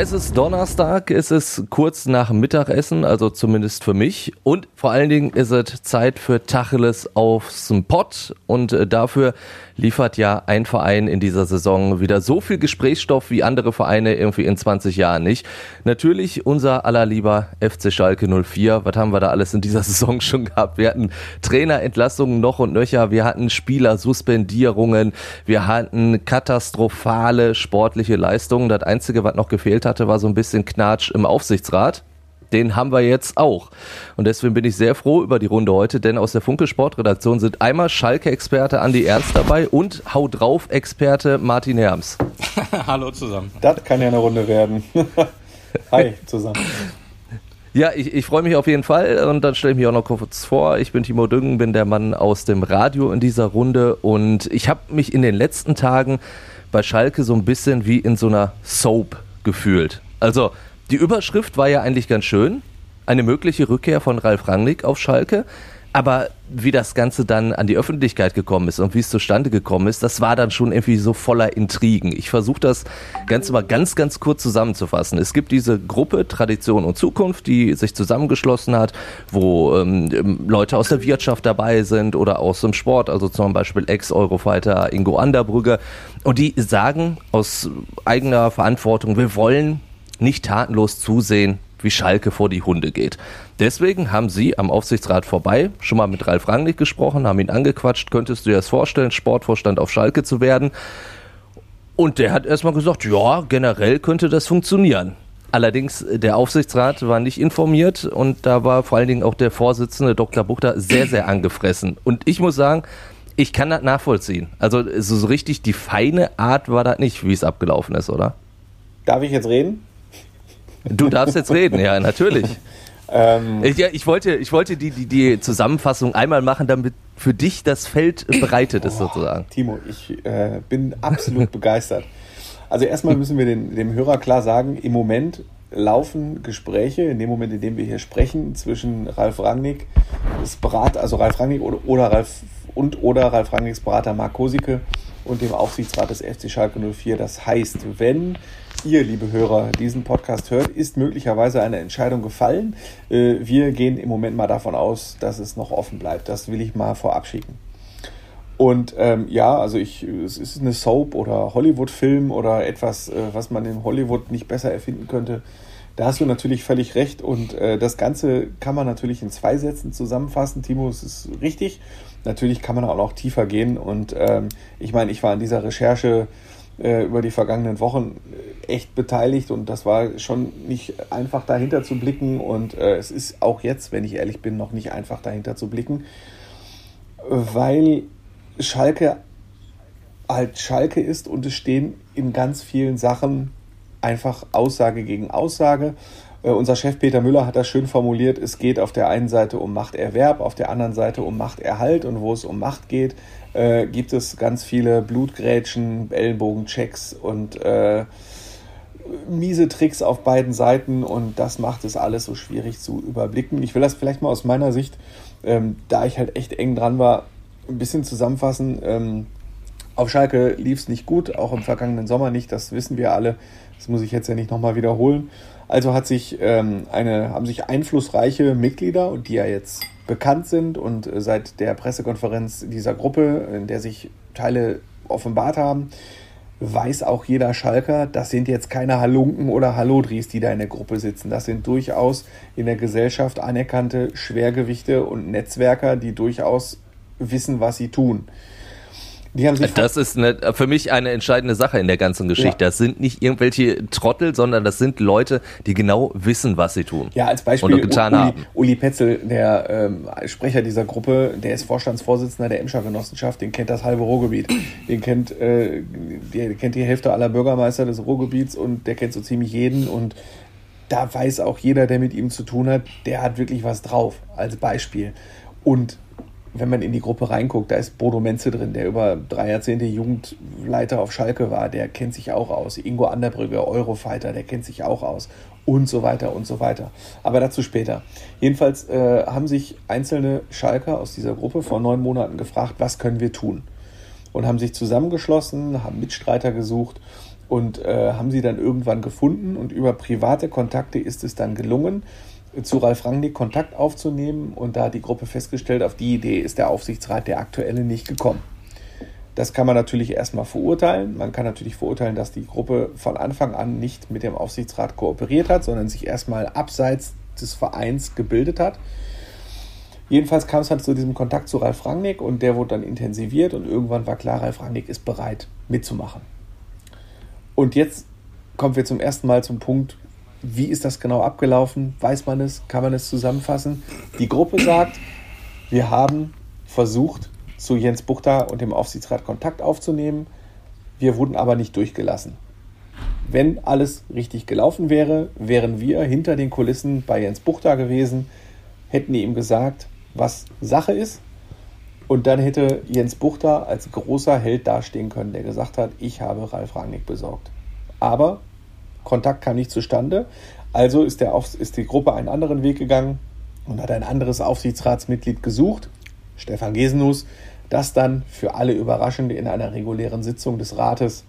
Es ist Donnerstag, es ist kurz nach Mittagessen, also zumindest für mich. Und vor allen Dingen ist es Zeit für Tacheles aufs Pott. Und äh, dafür liefert ja ein Verein in dieser Saison wieder so viel Gesprächsstoff wie andere Vereine irgendwie in 20 Jahren nicht. Natürlich unser allerlieber FC Schalke 04. Was haben wir da alles in dieser Saison schon gehabt? Wir hatten Trainerentlassungen noch und nöcher. Wir hatten Spielersuspendierungen. Wir hatten katastrophale sportliche Leistungen. Das Einzige, was noch gefehlt hatte, war so ein bisschen Knatsch im Aufsichtsrat den haben wir jetzt auch. Und deswegen bin ich sehr froh über die Runde heute, denn aus der Funke Sportredaktion sind einmal Schalke-Experte Andi Ernst dabei und Hau drauf-Experte Martin Herms. Hallo zusammen. Das kann ja eine Runde werden. Hi zusammen. Ja, ich, ich freue mich auf jeden Fall und dann stelle ich mich auch noch kurz vor. Ich bin Timo Düngen, bin der Mann aus dem Radio in dieser Runde und ich habe mich in den letzten Tagen bei Schalke so ein bisschen wie in so einer Soap gefühlt. Also die Überschrift war ja eigentlich ganz schön. Eine mögliche Rückkehr von Ralf Rangnick auf Schalke. Aber wie das Ganze dann an die Öffentlichkeit gekommen ist und wie es zustande gekommen ist, das war dann schon irgendwie so voller Intrigen. Ich versuche das Ganze mal ganz, ganz kurz zusammenzufassen. Es gibt diese Gruppe Tradition und Zukunft, die sich zusammengeschlossen hat, wo ähm, Leute aus der Wirtschaft dabei sind oder aus dem Sport, also zum Beispiel Ex-Eurofighter Ingo Anderbrügge. Und die sagen aus eigener Verantwortung, wir wollen nicht tatenlos zusehen, wie Schalke vor die Hunde geht. Deswegen haben sie am Aufsichtsrat vorbei schon mal mit Ralf Rangnick gesprochen, haben ihn angequatscht, könntest du dir das vorstellen, Sportvorstand auf Schalke zu werden? Und der hat erstmal gesagt, ja, generell könnte das funktionieren. Allerdings, der Aufsichtsrat war nicht informiert und da war vor allen Dingen auch der Vorsitzende Dr. Buchter sehr, sehr angefressen. Und ich muss sagen, ich kann das nachvollziehen. Also so richtig die feine Art war das nicht, wie es abgelaufen ist, oder? Darf ich jetzt reden? Du darfst jetzt reden, ja, natürlich. ähm, ich, ja, ich wollte, ich wollte die, die, die Zusammenfassung einmal machen, damit für dich das Feld bereitet ist, sozusagen. Timo, ich äh, bin absolut begeistert. Also erstmal müssen wir den, dem Hörer klar sagen, im Moment laufen Gespräche, in dem Moment, in dem wir hier sprechen, zwischen Ralf Rangnick, das Berater, also Ralf Rangnick oder, oder Ralf und oder Ralf Rangnicks Berater Mark Kosicke und dem Aufsichtsrat des FC Schalke 04. Das heißt, wenn ihr, liebe Hörer, diesen Podcast hört, ist möglicherweise eine Entscheidung gefallen. Äh, wir gehen im Moment mal davon aus, dass es noch offen bleibt. Das will ich mal vorab schicken. Und ähm, ja, also ich, es ist eine Soap oder Hollywood-Film oder etwas, äh, was man in Hollywood nicht besser erfinden könnte. Da hast du natürlich völlig recht. Und äh, das Ganze kann man natürlich in zwei Sätzen zusammenfassen. Timo, es ist richtig. Natürlich kann man auch noch tiefer gehen. Und ähm, ich meine, ich war in dieser Recherche äh, über die vergangenen Wochen äh, echt beteiligt und das war schon nicht einfach dahinter zu blicken und äh, es ist auch jetzt, wenn ich ehrlich bin, noch nicht einfach dahinter zu blicken, weil Schalke halt Schalke ist und es stehen in ganz vielen Sachen einfach Aussage gegen Aussage. Äh, unser Chef Peter Müller hat das schön formuliert, es geht auf der einen Seite um Machterwerb, auf der anderen Seite um Machterhalt und wo es um Macht geht, äh, gibt es ganz viele Blutgrätschen, Ellenbogenchecks und äh, miese Tricks auf beiden Seiten und das macht es alles so schwierig zu überblicken. Ich will das vielleicht mal aus meiner Sicht, ähm, da ich halt echt eng dran war, ein bisschen zusammenfassen. Ähm, auf Schalke lief es nicht gut, auch im vergangenen Sommer nicht, das wissen wir alle. Das muss ich jetzt ja nicht nochmal wiederholen. Also hat sich, ähm, eine, haben sich einflussreiche Mitglieder, die ja jetzt bekannt sind und äh, seit der Pressekonferenz dieser Gruppe, in der sich Teile offenbart haben, weiß auch jeder Schalker, das sind jetzt keine Halunken oder Hallodris, die da in der Gruppe sitzen. Das sind durchaus in der Gesellschaft anerkannte Schwergewichte und Netzwerker, die durchaus wissen, was sie tun das ist eine, für mich eine entscheidende Sache in der ganzen Geschichte. Ja. Das sind nicht irgendwelche Trottel, sondern das sind Leute, die genau wissen, was sie tun. Ja, als Beispiel und getan Uli, haben. Uli Petzel, der ähm, Sprecher dieser Gruppe, der ist Vorstandsvorsitzender der Emscher Genossenschaft, den kennt das halbe Ruhrgebiet. Den kennt, äh, der kennt die Hälfte aller Bürgermeister des Ruhrgebiets und der kennt so ziemlich jeden und da weiß auch jeder, der mit ihm zu tun hat, der hat wirklich was drauf, als Beispiel. Und wenn man in die Gruppe reinguckt, da ist Bodo Menze drin, der über drei Jahrzehnte Jugendleiter auf Schalke war, der kennt sich auch aus. Ingo Anderbrügge, Eurofighter, der kennt sich auch aus. Und so weiter und so weiter. Aber dazu später. Jedenfalls äh, haben sich einzelne Schalker aus dieser Gruppe vor neun Monaten gefragt, was können wir tun? Und haben sich zusammengeschlossen, haben Mitstreiter gesucht und äh, haben sie dann irgendwann gefunden. Und über private Kontakte ist es dann gelungen, zu Ralf Rangnick Kontakt aufzunehmen und da hat die Gruppe festgestellt, auf die Idee ist der Aufsichtsrat der aktuelle nicht gekommen. Das kann man natürlich erstmal verurteilen. Man kann natürlich verurteilen, dass die Gruppe von Anfang an nicht mit dem Aufsichtsrat kooperiert hat, sondern sich erstmal abseits des Vereins gebildet hat. Jedenfalls kam es halt zu diesem Kontakt zu Ralf Rangnick und der wurde dann intensiviert und irgendwann war klar, Ralf Rangnick ist bereit mitzumachen. Und jetzt kommen wir zum ersten Mal zum Punkt, wie ist das genau abgelaufen? Weiß man es? Kann man es zusammenfassen? Die Gruppe sagt, wir haben versucht, zu Jens Buchter und dem Aufsichtsrat Kontakt aufzunehmen. Wir wurden aber nicht durchgelassen. Wenn alles richtig gelaufen wäre, wären wir hinter den Kulissen bei Jens Buchter gewesen, hätten ihm gesagt, was Sache ist. Und dann hätte Jens Buchter als großer Held dastehen können, der gesagt hat, ich habe Ralf Rangnick besorgt. Aber Kontakt kam nicht zustande. Also ist, der, ist die Gruppe einen anderen Weg gegangen und hat ein anderes Aufsichtsratsmitglied gesucht, Stefan Gesenus, das dann für alle überraschend in einer regulären Sitzung des Rates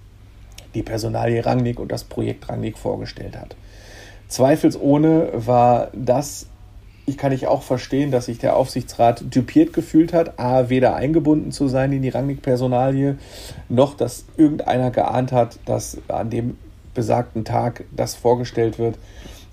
die Personalie Rangnick und das Projekt Rangnick vorgestellt hat. Zweifelsohne war das, ich kann ich auch verstehen, dass sich der Aufsichtsrat typiert gefühlt hat, a, weder eingebunden zu sein in die Rangnick-Personalie, noch dass irgendeiner geahnt hat, dass an dem besagten Tag das vorgestellt wird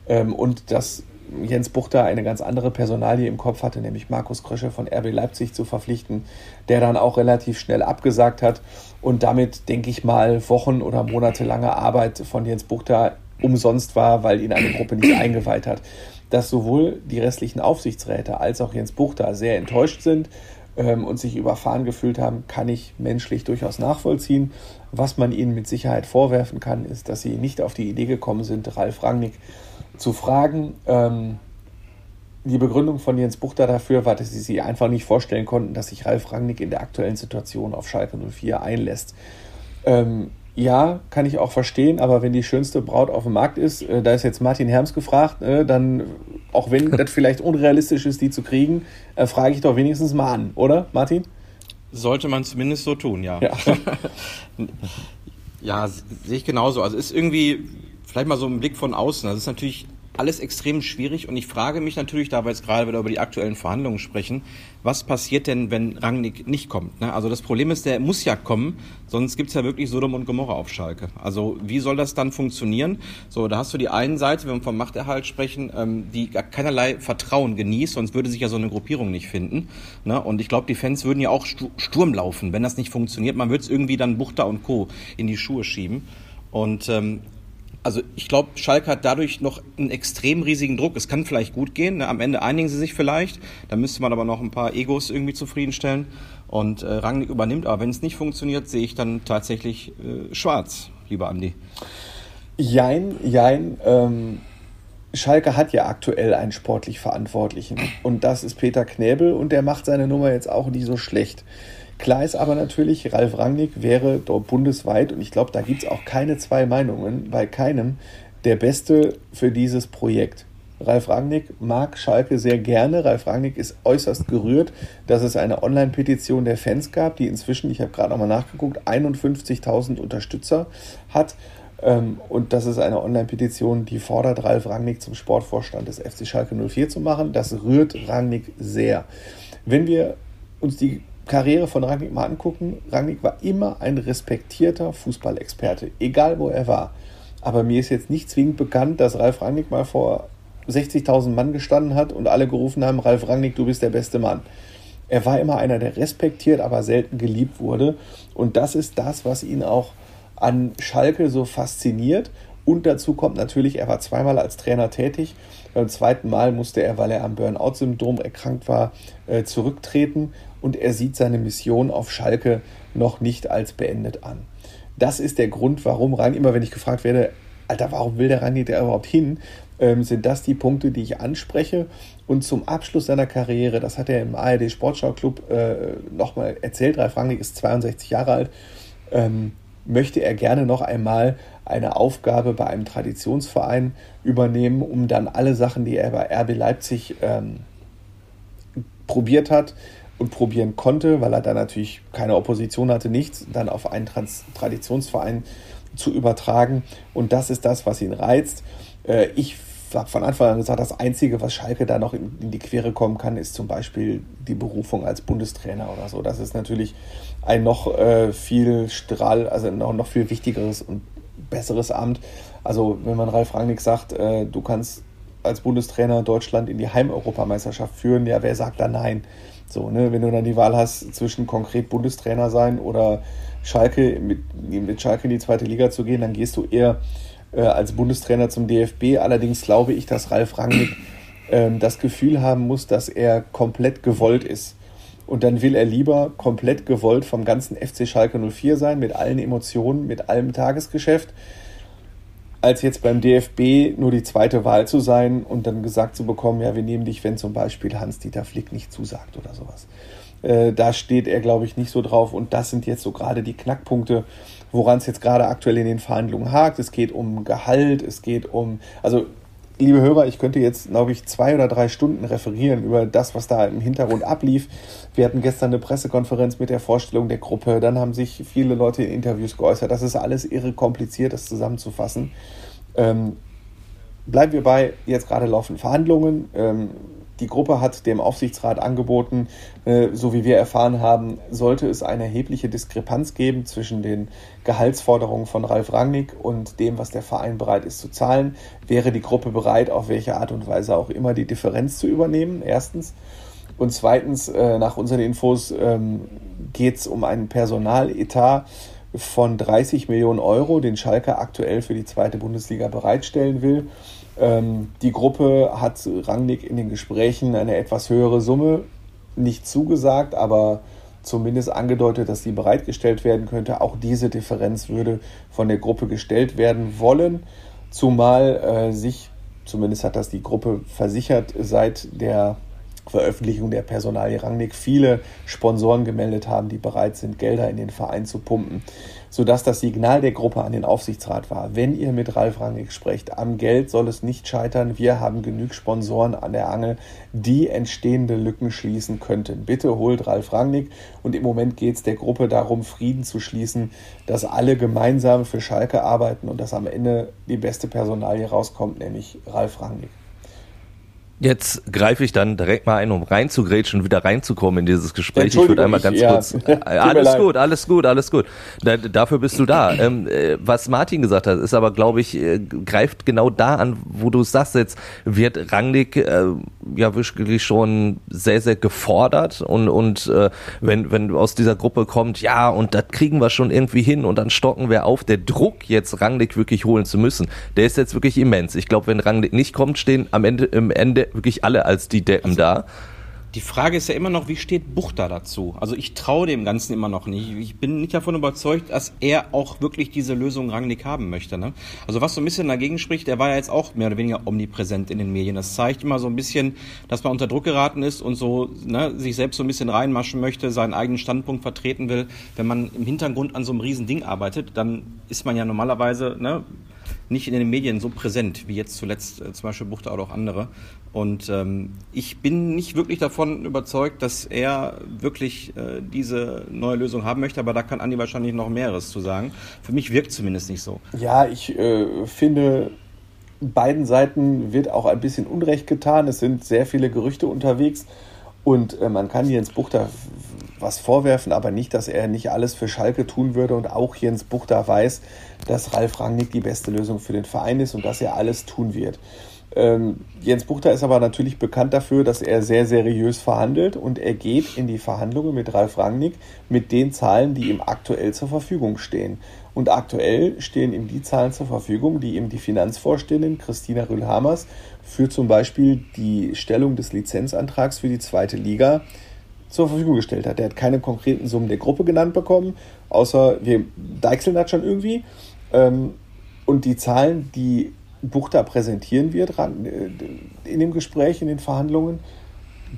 ähm, und dass Jens Buchter eine ganz andere Personalie im Kopf hatte, nämlich Markus Krösche von RB Leipzig zu verpflichten, der dann auch relativ schnell abgesagt hat und damit, denke ich mal, Wochen oder monatelange Arbeit von Jens Buchter umsonst war, weil ihn eine Gruppe nicht eingeweiht hat. Dass sowohl die restlichen Aufsichtsräte als auch Jens Buchter sehr enttäuscht sind ähm, und sich überfahren gefühlt haben, kann ich menschlich durchaus nachvollziehen. Was man ihnen mit Sicherheit vorwerfen kann, ist, dass sie nicht auf die Idee gekommen sind, Ralf Rangnick zu fragen. Ähm, die Begründung von Jens Buchter dafür war, dass sie sich einfach nicht vorstellen konnten, dass sich Ralf Rangnick in der aktuellen Situation auf Schalke 04 einlässt. Ähm, ja, kann ich auch verstehen, aber wenn die schönste Braut auf dem Markt ist, äh, da ist jetzt Martin Herms gefragt, äh, dann, auch wenn das vielleicht unrealistisch ist, die zu kriegen, äh, frage ich doch wenigstens mal an, oder, Martin? Sollte man zumindest so tun, ja. Ja, ja sehe ich genauso. Also ist irgendwie vielleicht mal so ein Blick von außen. Das ist natürlich alles extrem schwierig und ich frage mich natürlich, da wir jetzt gerade wieder über die aktuellen Verhandlungen sprechen, was passiert denn, wenn Rangnick nicht kommt? Ne? Also das Problem ist, der muss ja kommen, sonst gibt's ja wirklich Sodom und Gomorra auf Schalke. Also wie soll das dann funktionieren? So, da hast du die einen Seite, wenn wir vom Machterhalt sprechen, ähm, die keinerlei Vertrauen genießt, sonst würde sich ja so eine Gruppierung nicht finden. Ne? Und ich glaube, die Fans würden ja auch Sturm laufen, wenn das nicht funktioniert. Man würde es irgendwie dann Buchter und Co. in die Schuhe schieben. Und ähm, also ich glaube, Schalke hat dadurch noch einen extrem riesigen Druck. Es kann vielleicht gut gehen. Ne? Am Ende einigen sie sich vielleicht. Da müsste man aber noch ein paar Egos irgendwie zufriedenstellen. Und äh, Rangnick übernimmt. Aber wenn es nicht funktioniert, sehe ich dann tatsächlich äh, schwarz, lieber Andi. Jein, jein. Ähm, Schalke hat ja aktuell einen sportlich Verantwortlichen. Und das ist Peter Knäbel. Und der macht seine Nummer jetzt auch nicht so schlecht. Klar ist aber natürlich, Ralf Rangnick wäre dort bundesweit, und ich glaube, da gibt es auch keine zwei Meinungen, bei keinem, der Beste für dieses Projekt. Ralf Rangnick mag Schalke sehr gerne. Ralf Rangnick ist äußerst gerührt, dass es eine Online-Petition der Fans gab, die inzwischen, ich habe gerade nochmal nachgeguckt, 51.000 Unterstützer hat. Ähm, und das ist eine Online-Petition, die fordert, Ralf Rangnick zum Sportvorstand des FC Schalke 04 zu machen. Das rührt Rangnick sehr. Wenn wir uns die Karriere von Rangnick mal angucken, Rangnick war immer ein respektierter Fußballexperte, egal wo er war. Aber mir ist jetzt nicht zwingend bekannt, dass Ralf Rangnick mal vor 60.000 Mann gestanden hat und alle gerufen haben, Ralf Rangnick, du bist der beste Mann. Er war immer einer, der respektiert, aber selten geliebt wurde. Und das ist das, was ihn auch an Schalke so fasziniert. Und dazu kommt natürlich, er war zweimal als Trainer tätig. Beim zweiten Mal musste er, weil er am Burnout-Syndrom erkrankt war, äh, zurücktreten und er sieht seine Mission auf Schalke noch nicht als beendet an. Das ist der Grund, warum rein immer, wenn ich gefragt werde, Alter, warum will der Rangnick da überhaupt hin? Ähm, sind das die Punkte, die ich anspreche? Und zum Abschluss seiner Karriere, das hat er im ARD Sportschau Club äh, nochmal erzählt, Ralf Rangnick ist 62 Jahre alt, ähm, möchte er gerne noch einmal eine Aufgabe bei einem Traditionsverein übernehmen, um dann alle Sachen, die er bei RB Leipzig ähm, probiert hat und probieren konnte, weil er da natürlich keine Opposition hatte, nichts, dann auf einen Trans Traditionsverein zu übertragen. Und das ist das, was ihn reizt. Äh, ich habe von Anfang an gesagt, das Einzige, was Schalke da noch in, in, die Quere kommen kann, ist zum Beispiel die Berufung als Bundestrainer oder so. Das ist natürlich ein noch äh, viel Strahl, also noch, noch viel wichtigeres und besseres Amt. Also wenn man Ralf Rangnick sagt, äh, du kannst als Bundestrainer Deutschland in die Heimeuropameisterschaft führen, ja, wer sagt da nein? So, ne, wenn du dann die Wahl hast zwischen konkret Bundestrainer sein oder Schalke mit, mit Schalke in die zweite Liga zu gehen, dann gehst du eher äh, als Bundestrainer zum DFB. Allerdings glaube ich, dass Ralf Rangnick äh, das Gefühl haben muss, dass er komplett gewollt ist. Und dann will er lieber komplett gewollt vom ganzen FC Schalke 04 sein, mit allen Emotionen, mit allem Tagesgeschäft, als jetzt beim DFB nur die zweite Wahl zu sein und dann gesagt zu bekommen, ja, wir nehmen dich, wenn zum Beispiel Hans-Dieter Flick nicht zusagt oder sowas. Äh, da steht er, glaube ich, nicht so drauf. Und das sind jetzt so gerade die Knackpunkte, woran es jetzt gerade aktuell in den Verhandlungen hakt. Es geht um Gehalt, es geht um, also liebe Hörer, ich könnte jetzt, glaube ich, zwei oder drei Stunden referieren über das, was da im Hintergrund ablief. Wir hatten gestern eine Pressekonferenz mit der Vorstellung der Gruppe. Dann haben sich viele Leute in Interviews geäußert. Das ist alles irre kompliziert, das zusammenzufassen. Ähm, bleiben wir bei, jetzt gerade laufen Verhandlungen. Ähm, die Gruppe hat dem Aufsichtsrat angeboten, äh, so wie wir erfahren haben, sollte es eine erhebliche Diskrepanz geben zwischen den Gehaltsforderungen von Ralf Rangnick und dem, was der Verein bereit ist zu zahlen, wäre die Gruppe bereit, auf welche Art und Weise auch immer die Differenz zu übernehmen, erstens. Und zweitens, äh, nach unseren Infos ähm, geht es um einen Personaletat von 30 Millionen Euro, den Schalke aktuell für die zweite Bundesliga bereitstellen will. Ähm, die Gruppe hat Rangnick in den Gesprächen eine etwas höhere Summe nicht zugesagt, aber zumindest angedeutet, dass sie bereitgestellt werden könnte. Auch diese Differenz würde von der Gruppe gestellt werden wollen, zumal äh, sich, zumindest hat das die Gruppe versichert, seit der Veröffentlichung der Personalie Rangnick viele Sponsoren gemeldet haben, die bereit sind, Gelder in den Verein zu pumpen sodass das Signal der Gruppe an den Aufsichtsrat war, wenn ihr mit Ralf Rangnick sprecht, am Geld soll es nicht scheitern, wir haben genug Sponsoren an der Angel, die entstehende Lücken schließen könnten. Bitte holt Ralf Rangnick und im Moment geht es der Gruppe darum, Frieden zu schließen, dass alle gemeinsam für Schalke arbeiten und dass am Ende die beste Personalie rauskommt, nämlich Ralf Rangnick. Jetzt greife ich dann direkt mal ein, um reinzugrätschen und wieder reinzukommen in dieses Gespräch. Ich würde einmal ganz ich, kurz. Ja. Alles gut, alles gut, alles gut. Da, dafür bist du da. Ähm, äh, was Martin gesagt hat, ist aber, glaube ich, äh, greift genau da an, wo du sagst, jetzt wird Rangnick äh, ja wirklich schon sehr, sehr gefordert und, und äh, wenn, wenn aus dieser Gruppe kommt, ja, und das kriegen wir schon irgendwie hin und dann stocken wir auf. Der Druck, jetzt Rangnick wirklich holen zu müssen, der ist jetzt wirklich immens. Ich glaube, wenn Rangnick nicht kommt, stehen am Ende, im Ende wirklich alle als die Deppen also, da. Die Frage ist ja immer noch, wie steht Buchter dazu? Also ich traue dem Ganzen immer noch nicht. Ich bin nicht davon überzeugt, dass er auch wirklich diese Lösung Rangnick haben möchte. Ne? Also was so ein bisschen dagegen spricht, er war ja jetzt auch mehr oder weniger omnipräsent in den Medien. Das zeigt immer so ein bisschen, dass man unter Druck geraten ist und so ne, sich selbst so ein bisschen reinmaschen möchte, seinen eigenen Standpunkt vertreten will. Wenn man im Hintergrund an so einem riesen Ding arbeitet, dann ist man ja normalerweise ne, nicht in den Medien so präsent wie jetzt zuletzt äh, zum Beispiel Buchter oder auch andere. Und ähm, ich bin nicht wirklich davon überzeugt, dass er wirklich äh, diese neue Lösung haben möchte, aber da kann Andi wahrscheinlich noch mehreres zu sagen. Für mich wirkt zumindest nicht so. Ja, ich äh, finde, beiden Seiten wird auch ein bisschen Unrecht getan. Es sind sehr viele Gerüchte unterwegs und äh, man kann Jens Buchter was vorwerfen, aber nicht, dass er nicht alles für Schalke tun würde und auch Jens Buchter weiß, dass Ralf Rangnick die beste Lösung für den Verein ist und dass er alles tun wird. Ähm, Jens Buchter ist aber natürlich bekannt dafür, dass er sehr seriös verhandelt und er geht in die Verhandlungen mit Ralf Rangnick mit den Zahlen, die ihm aktuell zur Verfügung stehen. Und aktuell stehen ihm die Zahlen zur Verfügung, die ihm die Finanzvorständin Christina Rühlhamers für zum Beispiel die Stellung des Lizenzantrags für die zweite Liga zur Verfügung gestellt hat. Er hat keine konkreten Summen der Gruppe genannt bekommen, außer wir deichseln das schon irgendwie. Ähm, und die Zahlen, die Buchter präsentieren wird äh, in dem Gespräch, in den Verhandlungen,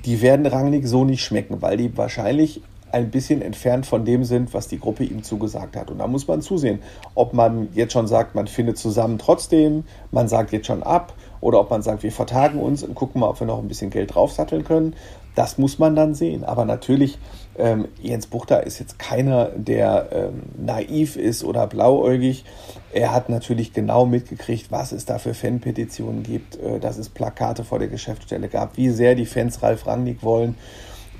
die werden Rangnick so nicht schmecken, weil die wahrscheinlich ein bisschen entfernt von dem sind, was die Gruppe ihm zugesagt hat. Und da muss man zusehen, ob man jetzt schon sagt, man findet zusammen trotzdem, man sagt jetzt schon ab, oder ob man sagt, wir vertagen uns und gucken mal, ob wir noch ein bisschen Geld draufsatteln können. Das muss man dann sehen. Aber natürlich, ähm, Jens Buchter ist jetzt keiner, der ähm, naiv ist oder blauäugig. Er hat natürlich genau mitgekriegt, was es da für Fanpetitionen gibt, äh, dass es Plakate vor der Geschäftsstelle gab, wie sehr die Fans Ralf Rangnick wollen.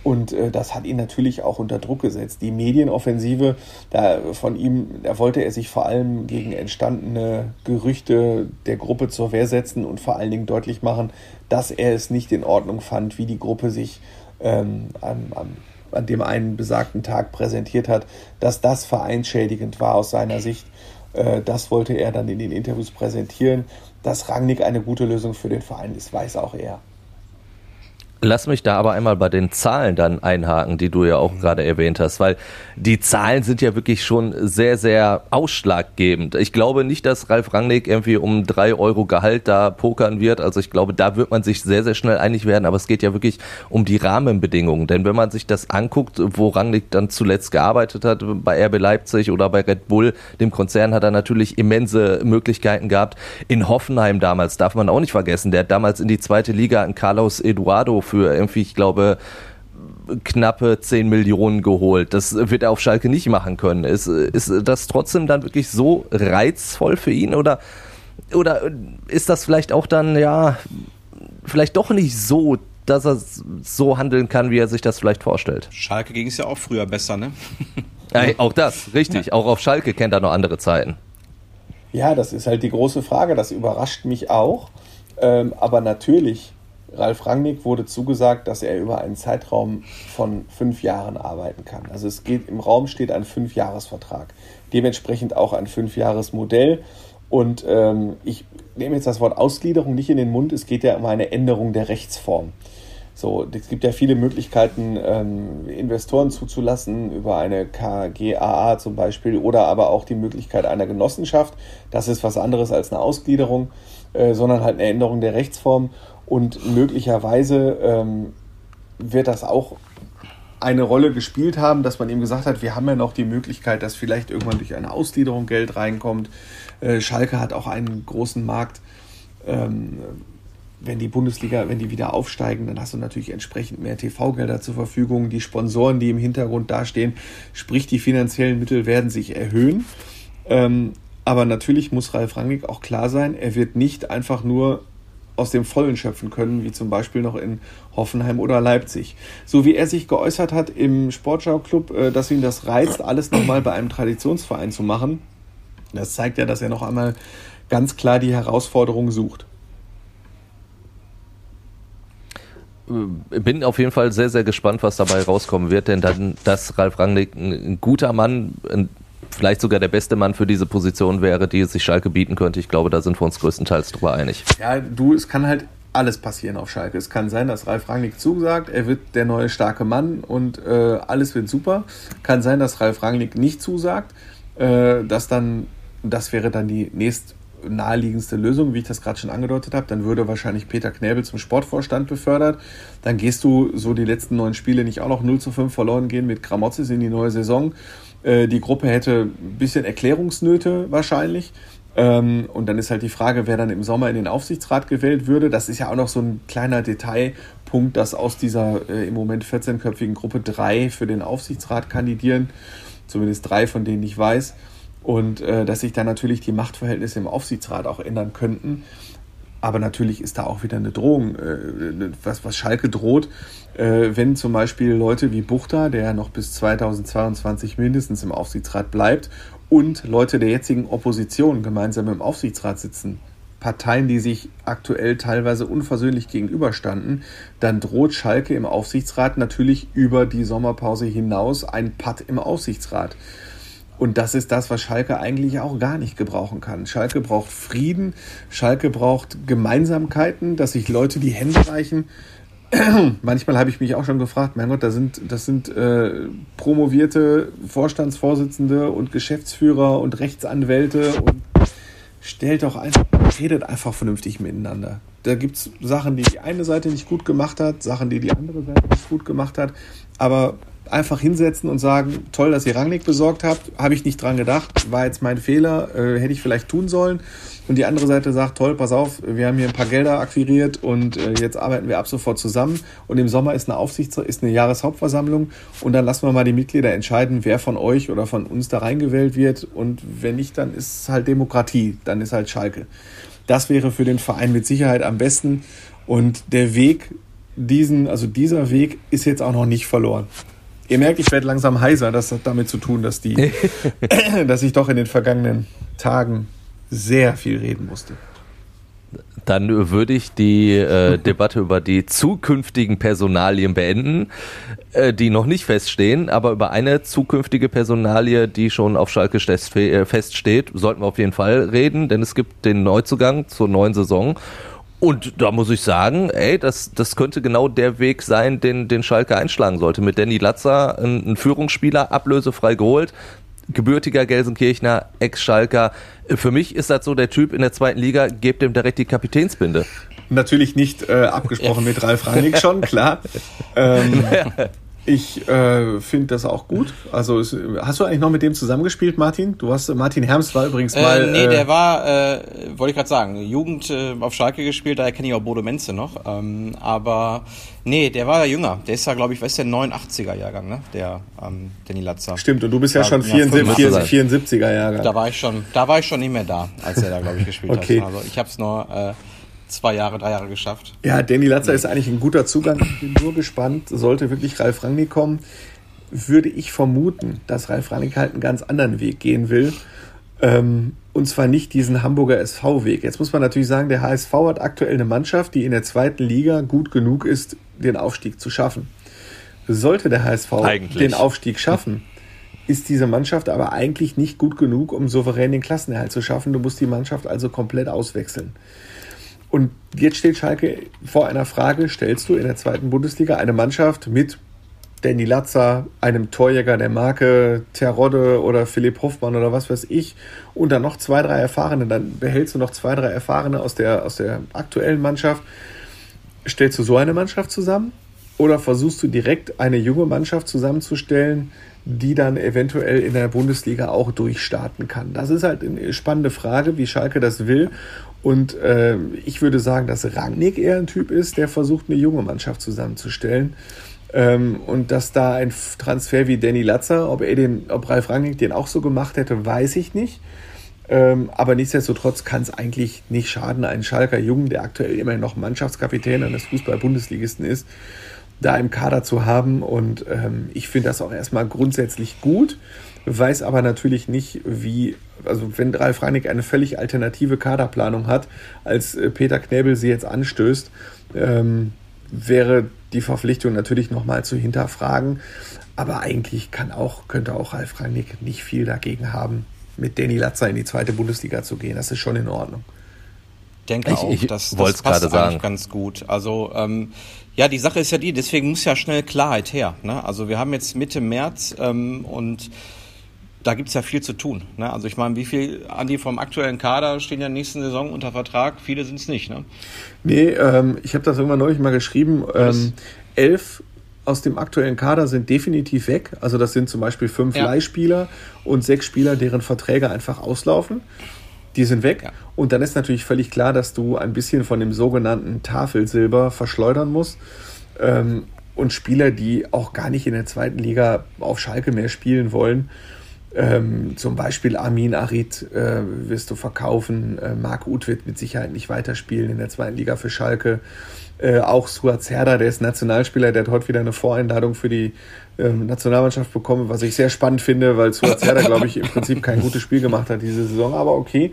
Und äh, das hat ihn natürlich auch unter Druck gesetzt. Die Medienoffensive, da von ihm, da wollte er sich vor allem gegen entstandene Gerüchte der Gruppe zur Wehr setzen und vor allen Dingen deutlich machen, dass er es nicht in Ordnung fand, wie die Gruppe sich ähm, an, an, an dem einen besagten Tag präsentiert hat, dass das vereinschädigend war aus seiner Sicht. Äh, das wollte er dann in den Interviews präsentieren. Dass Rangnick eine gute Lösung für den Verein ist, weiß auch er. Lass mich da aber einmal bei den Zahlen dann einhaken, die du ja auch gerade erwähnt hast, weil die Zahlen sind ja wirklich schon sehr, sehr ausschlaggebend. Ich glaube nicht, dass Ralf Rangnick irgendwie um drei Euro Gehalt da pokern wird. Also ich glaube, da wird man sich sehr, sehr schnell einig werden. Aber es geht ja wirklich um die Rahmenbedingungen. Denn wenn man sich das anguckt, wo Rangnick dann zuletzt gearbeitet hat, bei RB Leipzig oder bei Red Bull, dem Konzern, hat er natürlich immense Möglichkeiten gehabt. In Hoffenheim damals darf man auch nicht vergessen. Der hat damals in die zweite Liga einen Carlos Eduardo für irgendwie, ich glaube, knappe 10 Millionen geholt. Das wird er auf Schalke nicht machen können. Ist, ist das trotzdem dann wirklich so reizvoll für ihn oder, oder ist das vielleicht auch dann, ja, vielleicht doch nicht so, dass er so handeln kann, wie er sich das vielleicht vorstellt? Schalke ging es ja auch früher besser, ne? ja, auch das, richtig. Ja. Auch auf Schalke kennt er noch andere Zeiten. Ja, das ist halt die große Frage. Das überrascht mich auch. Ähm, aber natürlich Ralf Rangnick wurde zugesagt, dass er über einen Zeitraum von fünf Jahren arbeiten kann. Also es geht im Raum steht ein Fünfjahresvertrag, dementsprechend auch ein Fünfjahresmodell. Und ähm, ich nehme jetzt das Wort Ausgliederung nicht in den Mund. Es geht ja um eine Änderung der Rechtsform. So, es gibt ja viele Möglichkeiten, ähm, Investoren zuzulassen über eine KGAA zum Beispiel oder aber auch die Möglichkeit einer Genossenschaft. Das ist was anderes als eine Ausgliederung, äh, sondern halt eine Änderung der Rechtsform. Und möglicherweise ähm, wird das auch eine Rolle gespielt haben, dass man ihm gesagt hat, wir haben ja noch die Möglichkeit, dass vielleicht irgendwann durch eine Ausgliederung Geld reinkommt. Äh, Schalke hat auch einen großen Markt. Ähm, wenn die Bundesliga, wenn die wieder aufsteigen, dann hast du natürlich entsprechend mehr TV-Gelder zur Verfügung. Die Sponsoren, die im Hintergrund dastehen, sprich die finanziellen Mittel werden sich erhöhen. Ähm, aber natürlich muss Ralf Rangnick auch klar sein, er wird nicht einfach nur aus dem Vollen schöpfen können, wie zum Beispiel noch in Hoffenheim oder Leipzig. So wie er sich geäußert hat im Sportschau-Club, äh, dass ihn das reizt, alles nochmal bei einem Traditionsverein zu machen, das zeigt ja, dass er noch einmal ganz klar die Herausforderung sucht. Äh, bin auf jeden Fall sehr, sehr gespannt, was dabei rauskommen wird, denn dann, dass Ralf Rangnick ein, guter Mann, ein vielleicht sogar der beste Mann für diese Position wäre, die sich Schalke bieten könnte. Ich glaube, da sind wir uns größtenteils drüber einig. Ja, du, es kann halt alles passieren auf Schalke. Es kann sein, dass Ralf Rangnick zusagt, er wird der neue starke Mann und äh, alles wird super. Kann sein, dass Ralf Rangnick nicht zusagt, äh, dass dann, das wäre dann die nächst naheliegendste Lösung, wie ich das gerade schon angedeutet habe. Dann würde wahrscheinlich Peter Knäbel zum Sportvorstand befördert. Dann gehst du so die letzten neun Spiele nicht auch noch 0 zu 5 verloren gehen mit Gramozis in die neue Saison. Äh, die Gruppe hätte ein bisschen Erklärungsnöte wahrscheinlich. Ähm, und dann ist halt die Frage, wer dann im Sommer in den Aufsichtsrat gewählt würde. Das ist ja auch noch so ein kleiner Detailpunkt, dass aus dieser äh, im Moment 14-köpfigen Gruppe drei für den Aufsichtsrat kandidieren. Zumindest drei, von denen ich weiß. Und äh, dass sich dann natürlich die Machtverhältnisse im Aufsichtsrat auch ändern könnten. Aber natürlich ist da auch wieder eine Drohung, äh, was, was Schalke droht, äh, wenn zum Beispiel Leute wie Buchter, der noch bis 2022 mindestens im Aufsichtsrat bleibt, und Leute der jetzigen Opposition gemeinsam im Aufsichtsrat sitzen, Parteien, die sich aktuell teilweise unversöhnlich gegenüberstanden, dann droht Schalke im Aufsichtsrat natürlich über die Sommerpause hinaus ein Patt im Aufsichtsrat. Und das ist das, was Schalke eigentlich auch gar nicht gebrauchen kann. Schalke braucht Frieden, Schalke braucht Gemeinsamkeiten, dass sich Leute die Hände reichen. Manchmal habe ich mich auch schon gefragt, mein Gott, das sind, das sind äh, promovierte Vorstandsvorsitzende und Geschäftsführer und Rechtsanwälte und stellt doch einfach, redet einfach vernünftig miteinander. Da gibt es Sachen, die die eine Seite nicht gut gemacht hat, Sachen, die die andere Seite nicht gut gemacht hat. Aber einfach hinsetzen und sagen, toll, dass ihr Rangnick besorgt habt, habe ich nicht dran gedacht, war jetzt mein Fehler, äh, hätte ich vielleicht tun sollen. Und die andere Seite sagt, toll, pass auf, wir haben hier ein paar Gelder akquiriert und äh, jetzt arbeiten wir ab sofort zusammen. Und im Sommer ist eine Aufsichts ist eine Jahreshauptversammlung und dann lassen wir mal die Mitglieder entscheiden, wer von euch oder von uns da reingewählt wird. Und wenn nicht, dann ist es halt Demokratie, dann ist halt Schalke. Das wäre für den Verein mit Sicherheit am besten. Und der Weg, diesen, also dieser Weg ist jetzt auch noch nicht verloren. Ihr merkt, ich werde langsam heiser. Das hat damit zu tun, dass, die, dass ich doch in den vergangenen Tagen sehr viel reden musste. Dann würde ich die äh, Debatte über die zukünftigen Personalien beenden, äh, die noch nicht feststehen, aber über eine zukünftige Personalie, die schon auf Schalke äh, feststeht, sollten wir auf jeden Fall reden, denn es gibt den Neuzugang zur neuen Saison und da muss ich sagen, ey, das, das könnte genau der Weg sein, den, den Schalke einschlagen sollte. Mit Danny Latzer, ein, ein Führungsspieler, ablösefrei geholt, gebürtiger Gelsenkirchner, Ex-Schalker. Für mich ist das so der Typ in der zweiten Liga, gebt ihm direkt die Kapitänsbinde. Natürlich nicht äh, abgesprochen mit Ralf Rangnick schon, klar. Ähm, Ich äh, finde das auch gut. Also es, hast du eigentlich noch mit dem zusammengespielt, Martin? Du hast Martin Herms war übrigens äh, mal. Nee, äh, der war, äh, wollte ich gerade sagen, Jugend äh, auf Schalke gespielt, daher kenne ich auch Bodo Menze noch. Ähm, aber nee, der war ja jünger. Der ist ja, glaube ich, was ist der 89er Jahrgang, ne? Der ähm, Danny Latzer. Stimmt, und du bist ja, ja schon 74, 74er Jahrgang. Da war ich schon, da war ich schon nicht mehr da, als er da, glaube ich, gespielt okay. hat. Also ich habe es nur äh, zwei Jahre, drei Jahre geschafft. Ja, Danny Latzer ist eigentlich ein guter Zugang. Ich bin nur gespannt, sollte wirklich Ralf Rangnick kommen, würde ich vermuten, dass Ralf Rangnick halt einen ganz anderen Weg gehen will. Ähm, und zwar nicht diesen Hamburger SV-Weg. Jetzt muss man natürlich sagen, der HSV hat aktuell eine Mannschaft, die in der zweiten Liga gut genug ist, den Aufstieg zu schaffen. Sollte der HSV eigentlich. den Aufstieg schaffen, ist diese Mannschaft aber eigentlich nicht gut genug, um souverän den Klassenerhalt zu schaffen. Du musst die Mannschaft also komplett auswechseln. Und jetzt steht Schalke vor einer Frage, stellst du in der zweiten Bundesliga eine Mannschaft mit Danny Latzer, einem Torjäger der Marke Terodde oder Philipp Hoffmann oder was weiß ich und dann noch zwei, drei Erfahrene, dann behältst du noch zwei, drei Erfahrene aus der, aus der aktuellen Mannschaft. Stellst du so eine Mannschaft zusammen oder versuchst du direkt eine junge Mannschaft zusammenzustellen, die dann eventuell in der Bundesliga auch durchstarten kann? Das ist halt eine spannende Frage, wie Schalke das will. Und äh, ich würde sagen, dass Rangnick eher ein Typ ist, der versucht, eine junge Mannschaft zusammenzustellen. Ähm, und dass da ein Transfer wie Danny Latzer, ob, er den, ob Ralf Rangnick den auch so gemacht hätte, weiß ich nicht. Ähm, aber nichtsdestotrotz kann es eigentlich nicht schaden, einen Schalker Jungen, der aktuell immerhin noch Mannschaftskapitän eines Fußball-Bundesligisten ist, da im Kader zu haben. Und ähm, ich finde das auch erstmal grundsätzlich gut, weiß aber natürlich nicht, wie also wenn Ralf Rangnick eine völlig alternative Kaderplanung hat, als äh, Peter Knebel sie jetzt anstößt, ähm, wäre die Verpflichtung natürlich nochmal zu hinterfragen. Aber eigentlich kann auch, könnte auch Ralf Rangnick nicht viel dagegen haben, mit Danny Latzer in die zweite Bundesliga zu gehen. Das ist schon in Ordnung. Ich denke auch, ich, das, das passt eigentlich sagen. ganz gut. Also ähm, ja, die Sache ist ja die, deswegen muss ja schnell Klarheit her. Ne? Also wir haben jetzt Mitte März ähm, und da gibt es ja viel zu tun. Ne? Also ich meine, wie viel Andi vom aktuellen Kader stehen ja nächsten Saison unter Vertrag? Viele sind es nicht, ne? Nee, ähm, ich habe das irgendwann neulich mal geschrieben. Ähm, elf aus dem aktuellen Kader sind definitiv weg. Also das sind zum Beispiel fünf ja. Leihspieler und sechs Spieler, deren Verträge einfach auslaufen. Die sind weg. Ja. Und dann ist natürlich völlig klar, dass du ein bisschen von dem sogenannten Tafelsilber verschleudern musst. Ähm, und Spieler, die auch gar nicht in der zweiten Liga auf Schalke mehr spielen wollen, ähm, zum Beispiel Armin Arid äh, wirst du verkaufen. Äh, Marc Uth wird mit Sicherheit nicht weiterspielen in der zweiten Liga für Schalke. Äh, auch Suat Zerda, der ist Nationalspieler, der hat heute wieder eine Voreinladung für die ähm, Nationalmannschaft bekommen, was ich sehr spannend finde, weil Suat Zerda, glaube ich, im Prinzip kein gutes Spiel gemacht hat diese Saison. Aber okay,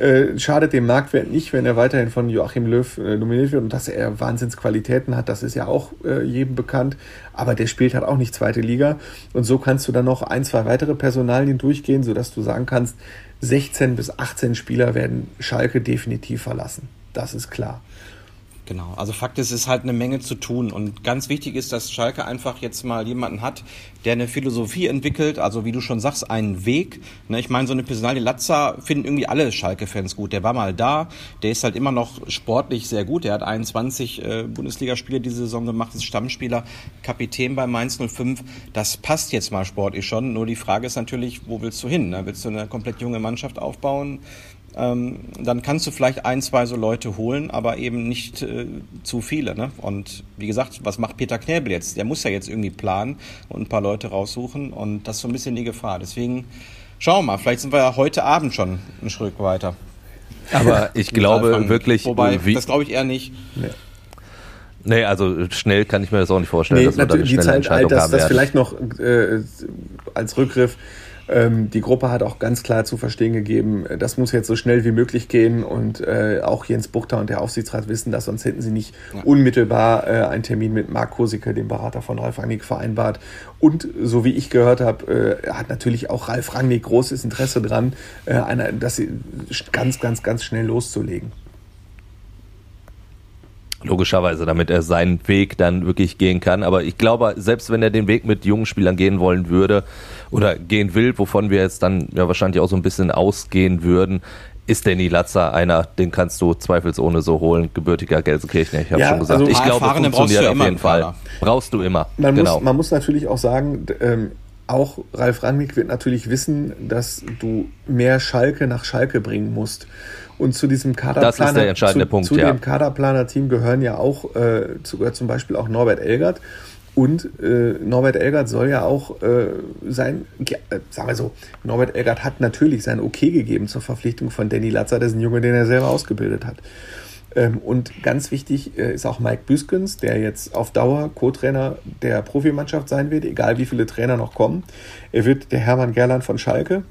äh, schadet dem Marktwert nicht, wenn er weiterhin von Joachim Löw äh, nominiert wird und dass er Wahnsinnsqualitäten hat, das ist ja auch äh, jedem bekannt. Aber der spielt halt auch nicht zweite Liga. Und so kannst du dann noch ein, zwei weitere Personalien durchgehen, sodass du sagen kannst, 16 bis 18 Spieler werden Schalke definitiv verlassen. Das ist klar. Genau, also Fakt ist, es ist halt eine Menge zu tun und ganz wichtig ist, dass Schalke einfach jetzt mal jemanden hat, der eine Philosophie entwickelt, also wie du schon sagst, einen Weg. Ne, ich meine, so eine Personalie Latza finden irgendwie alle Schalke-Fans gut. Der war mal da, der ist halt immer noch sportlich sehr gut. Der hat 21 äh, Bundesligaspiele diese Saison gemacht, ist Stammspieler, Kapitän bei Mainz 05. Das passt jetzt mal sportlich schon. Nur die Frage ist natürlich, wo willst du hin? Ne? Willst du eine komplett junge Mannschaft aufbauen? Ähm, dann kannst du vielleicht ein, zwei so Leute holen, aber eben nicht äh, zu viele. Ne? Und wie gesagt, was macht Peter Knäbel jetzt? Der muss ja jetzt irgendwie planen und ein paar Leute raussuchen und das ist so ein bisschen die Gefahr. Deswegen schauen wir mal, vielleicht sind wir ja heute Abend schon einen Schritt weiter. Aber ich glaube wirklich, wobei, wie, das glaube ich eher nicht. Nee. Nee, also schnell kann ich mir das auch nicht vorstellen, nee, dass wir da eine schnelle Zeit, Entscheidung das, haben das vielleicht noch äh, als Rückgriff ähm, die Gruppe hat auch ganz klar zu verstehen gegeben, das muss jetzt so schnell wie möglich gehen und äh, auch Jens Buchter und der Aufsichtsrat wissen das, sonst hätten sie nicht ja. unmittelbar äh, einen Termin mit Marc Kosicke, dem Berater von Ralf Rangnick, vereinbart. Und so wie ich gehört habe, äh, hat natürlich auch Ralf Rangnick großes Interesse dran, äh, eine, das ganz, ganz, ganz schnell loszulegen. Logischerweise, damit er seinen Weg dann wirklich gehen kann. Aber ich glaube, selbst wenn er den Weg mit jungen Spielern gehen wollen würde oder gehen will, wovon wir jetzt dann ja wahrscheinlich auch so ein bisschen ausgehen würden, ist Danny Latzer einer, den kannst du zweifelsohne so holen, gebürtiger Gelsenkirchen. Ich habe ja, schon gesagt, also ich glaube, funktioniert auf jeden Fall. Brauchst du immer. Man, genau. muss, man muss natürlich auch sagen, ähm, auch Ralf Rangnick wird natürlich wissen, dass du mehr Schalke nach Schalke bringen musst. Und zu diesem Kaderplaner, das ist der entscheidende zu, Punkt, zu ja. dem Kaderplaner-Team gehören ja auch äh, zu, zum Beispiel auch Norbert Elgert. Und äh, Norbert Elgert soll ja auch äh, sein, äh, sagen wir so, Norbert Elgert hat natürlich sein Okay gegeben zur Verpflichtung von Danny Latzer, das ist ein Junge, den er selber ausgebildet hat. Ähm, und ganz wichtig äh, ist auch Mike Büskens, der jetzt auf Dauer Co-Trainer der Profimannschaft sein wird, egal wie viele Trainer noch kommen. Er wird der Hermann Gerland von Schalke,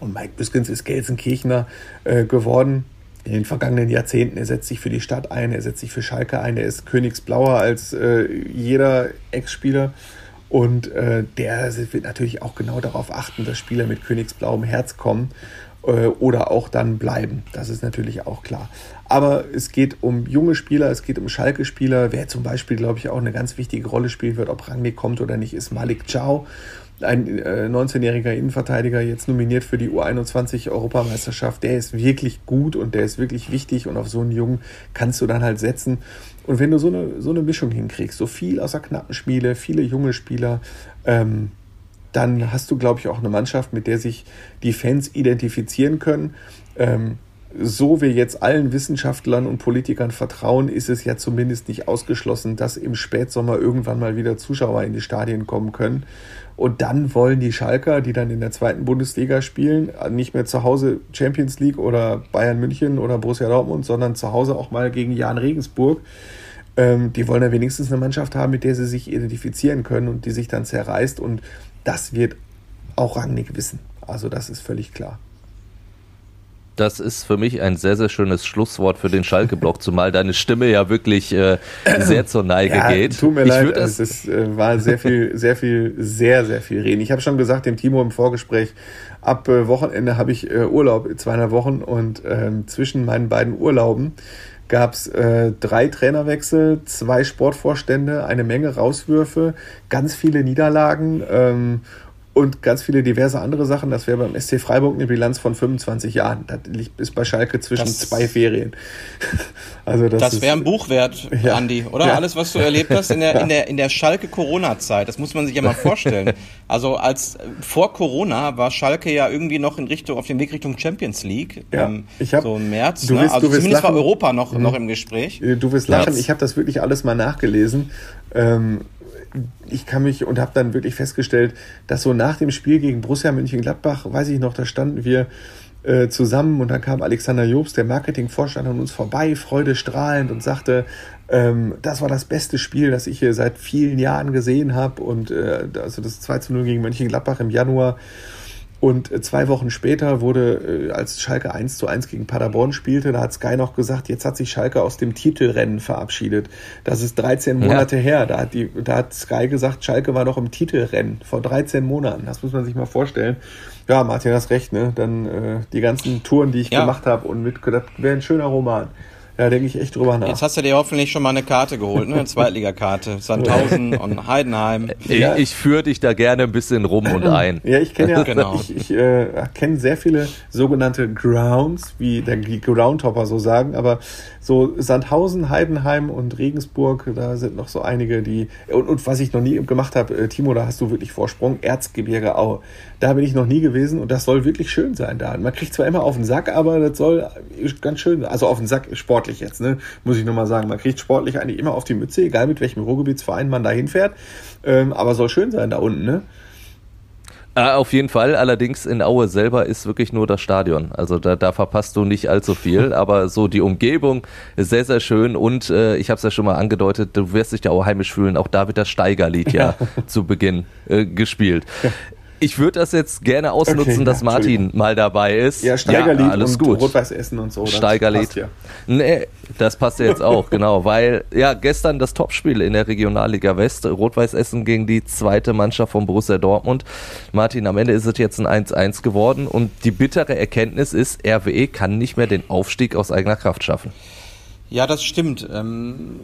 und Mike Büskens ist Gelsenkirchener äh, geworden in den vergangenen Jahrzehnten. Er setzt sich für die Stadt ein, er setzt sich für Schalke ein, er ist Königsblauer als äh, jeder Ex-Spieler. Und äh, der wird natürlich auch genau darauf achten, dass Spieler mit königsblauem Herz kommen äh, oder auch dann bleiben. Das ist natürlich auch klar. Aber es geht um junge Spieler, es geht um Schalke-Spieler. Wer zum Beispiel, glaube ich, auch eine ganz wichtige Rolle spielen wird, ob Rangnick kommt oder nicht, ist Malik Chow ein äh, 19-jähriger Innenverteidiger jetzt nominiert für die U21-Europameisterschaft, der ist wirklich gut und der ist wirklich wichtig und auf so einen Jungen kannst du dann halt setzen. Und wenn du so eine, so eine Mischung hinkriegst, so viel aus der knappen Spiele, viele junge Spieler, ähm, dann hast du, glaube ich, auch eine Mannschaft, mit der sich die Fans identifizieren können. Ähm, so wir jetzt allen Wissenschaftlern und Politikern vertrauen, ist es ja zumindest nicht ausgeschlossen, dass im Spätsommer irgendwann mal wieder Zuschauer in die Stadien kommen können. Und dann wollen die Schalker, die dann in der zweiten Bundesliga spielen, nicht mehr zu Hause Champions League oder Bayern München oder Borussia Dortmund, sondern zu Hause auch mal gegen Jan Regensburg. Ähm, die wollen ja wenigstens eine Mannschaft haben, mit der sie sich identifizieren können und die sich dann zerreißt. Und das wird auch Rangnick wissen. Also das ist völlig klar das ist für mich ein sehr, sehr schönes Schlusswort für den Schalke-Block, zumal deine Stimme ja wirklich äh, sehr zur Neige ja, geht. Tut mir ich leid, es ist, äh, war sehr viel, sehr viel, sehr, sehr viel reden. Ich habe schon gesagt dem Timo im Vorgespräch, ab äh, Wochenende habe ich äh, Urlaub, zweieinhalb Wochen und ähm, zwischen meinen beiden Urlauben gab es äh, drei Trainerwechsel, zwei Sportvorstände, eine Menge Rauswürfe, ganz viele Niederlagen ähm, und ganz viele diverse andere Sachen. Das wäre beim SC Freiburg eine Bilanz von 25 Jahren. Das liegt ist bei Schalke zwischen das, zwei Ferien. also das, das wäre ein Buch wert, ja, Andi, oder? Ja. Alles, was du erlebt hast in der, ja. in der, in der Schalke Corona-Zeit, das muss man sich ja mal vorstellen. also als vor Corona war Schalke ja irgendwie noch in Richtung, auf dem Weg Richtung Champions League. Ja, ähm, ich hab, so im März. Du wirst, ne? Also du zumindest lachen. war Europa noch, mhm. noch im Gespräch. Du wirst lachen, ich habe das wirklich alles mal nachgelesen. Ähm, ich kann mich und habe dann wirklich festgestellt, dass so nach dem Spiel gegen Borussia Mönchengladbach, weiß ich noch, da standen wir äh, zusammen und dann kam Alexander Jobs, der Marketingvorstand, an uns vorbei, freudestrahlend und sagte, ähm, das war das beste Spiel, das ich hier seit vielen Jahren gesehen habe und äh, also das 2 zu 0 gegen Mönchengladbach im Januar und äh, zwei Wochen später wurde, äh, als Schalke 1 zu 1 gegen Paderborn spielte, da hat Sky noch gesagt, jetzt hat sich Schalke aus dem Titelrennen verabschiedet. Das ist 13 Monate ja. her. Da hat, die, da hat Sky gesagt, Schalke war noch im Titelrennen vor 13 Monaten. Das muss man sich mal vorstellen. Ja, Martin, hast recht, ne? Dann äh, die ganzen Touren, die ich ja. gemacht habe und mit, das wäre ein schöner Roman. Ja, denke ich echt drüber nach. Jetzt hast du dir hoffentlich schon mal eine Karte geholt, ne? Eine Zweitligakarte. Sandhausen und Heidenheim. Ich, ich führe dich da gerne ein bisschen rum und ein. Ja, ich kenne ja, genau. ich, ich äh, kenne sehr viele sogenannte Grounds, wie die Groundhopper so sagen, aber so Sandhausen, Heidenheim und Regensburg, da sind noch so einige, die. Und, und was ich noch nie gemacht habe, äh, Timo, da hast du wirklich Vorsprung, Erzgebirge Aue. Da bin ich noch nie gewesen und das soll wirklich schön sein da. Man kriegt zwar immer auf den Sack, aber das soll ganz schön, also auf den Sack sportlich jetzt, ne? Muss ich nochmal sagen. Man kriegt sportlich eigentlich immer auf die Mütze, egal mit welchem Ruhrgebietsverein man da hinfährt. Ähm, aber soll schön sein da unten, ne? Äh, auf jeden Fall, allerdings in Aue selber ist wirklich nur das Stadion. Also da, da verpasst du nicht allzu viel, aber so die Umgebung ist sehr, sehr schön und äh, ich habe es ja schon mal angedeutet, du wirst dich ja auch heimisch fühlen. Auch da wird das Steigerlied ja, ja zu Beginn äh, gespielt. Ja. Ich würde das jetzt gerne ausnutzen, okay, dass Martin mal dabei ist. Ja, Steigerlied ja, alles und gut. Rot-Weiß Essen und so. Steigerlied. Ja. Nee, das passt ja jetzt auch, genau. Weil, ja, gestern das Topspiel in der Regionalliga West. Rot-Weiß Essen gegen die zweite Mannschaft von Borussia Dortmund. Martin, am Ende ist es jetzt ein 1-1 geworden. Und die bittere Erkenntnis ist, RWE kann nicht mehr den Aufstieg aus eigener Kraft schaffen. Ja, das stimmt. Ähm,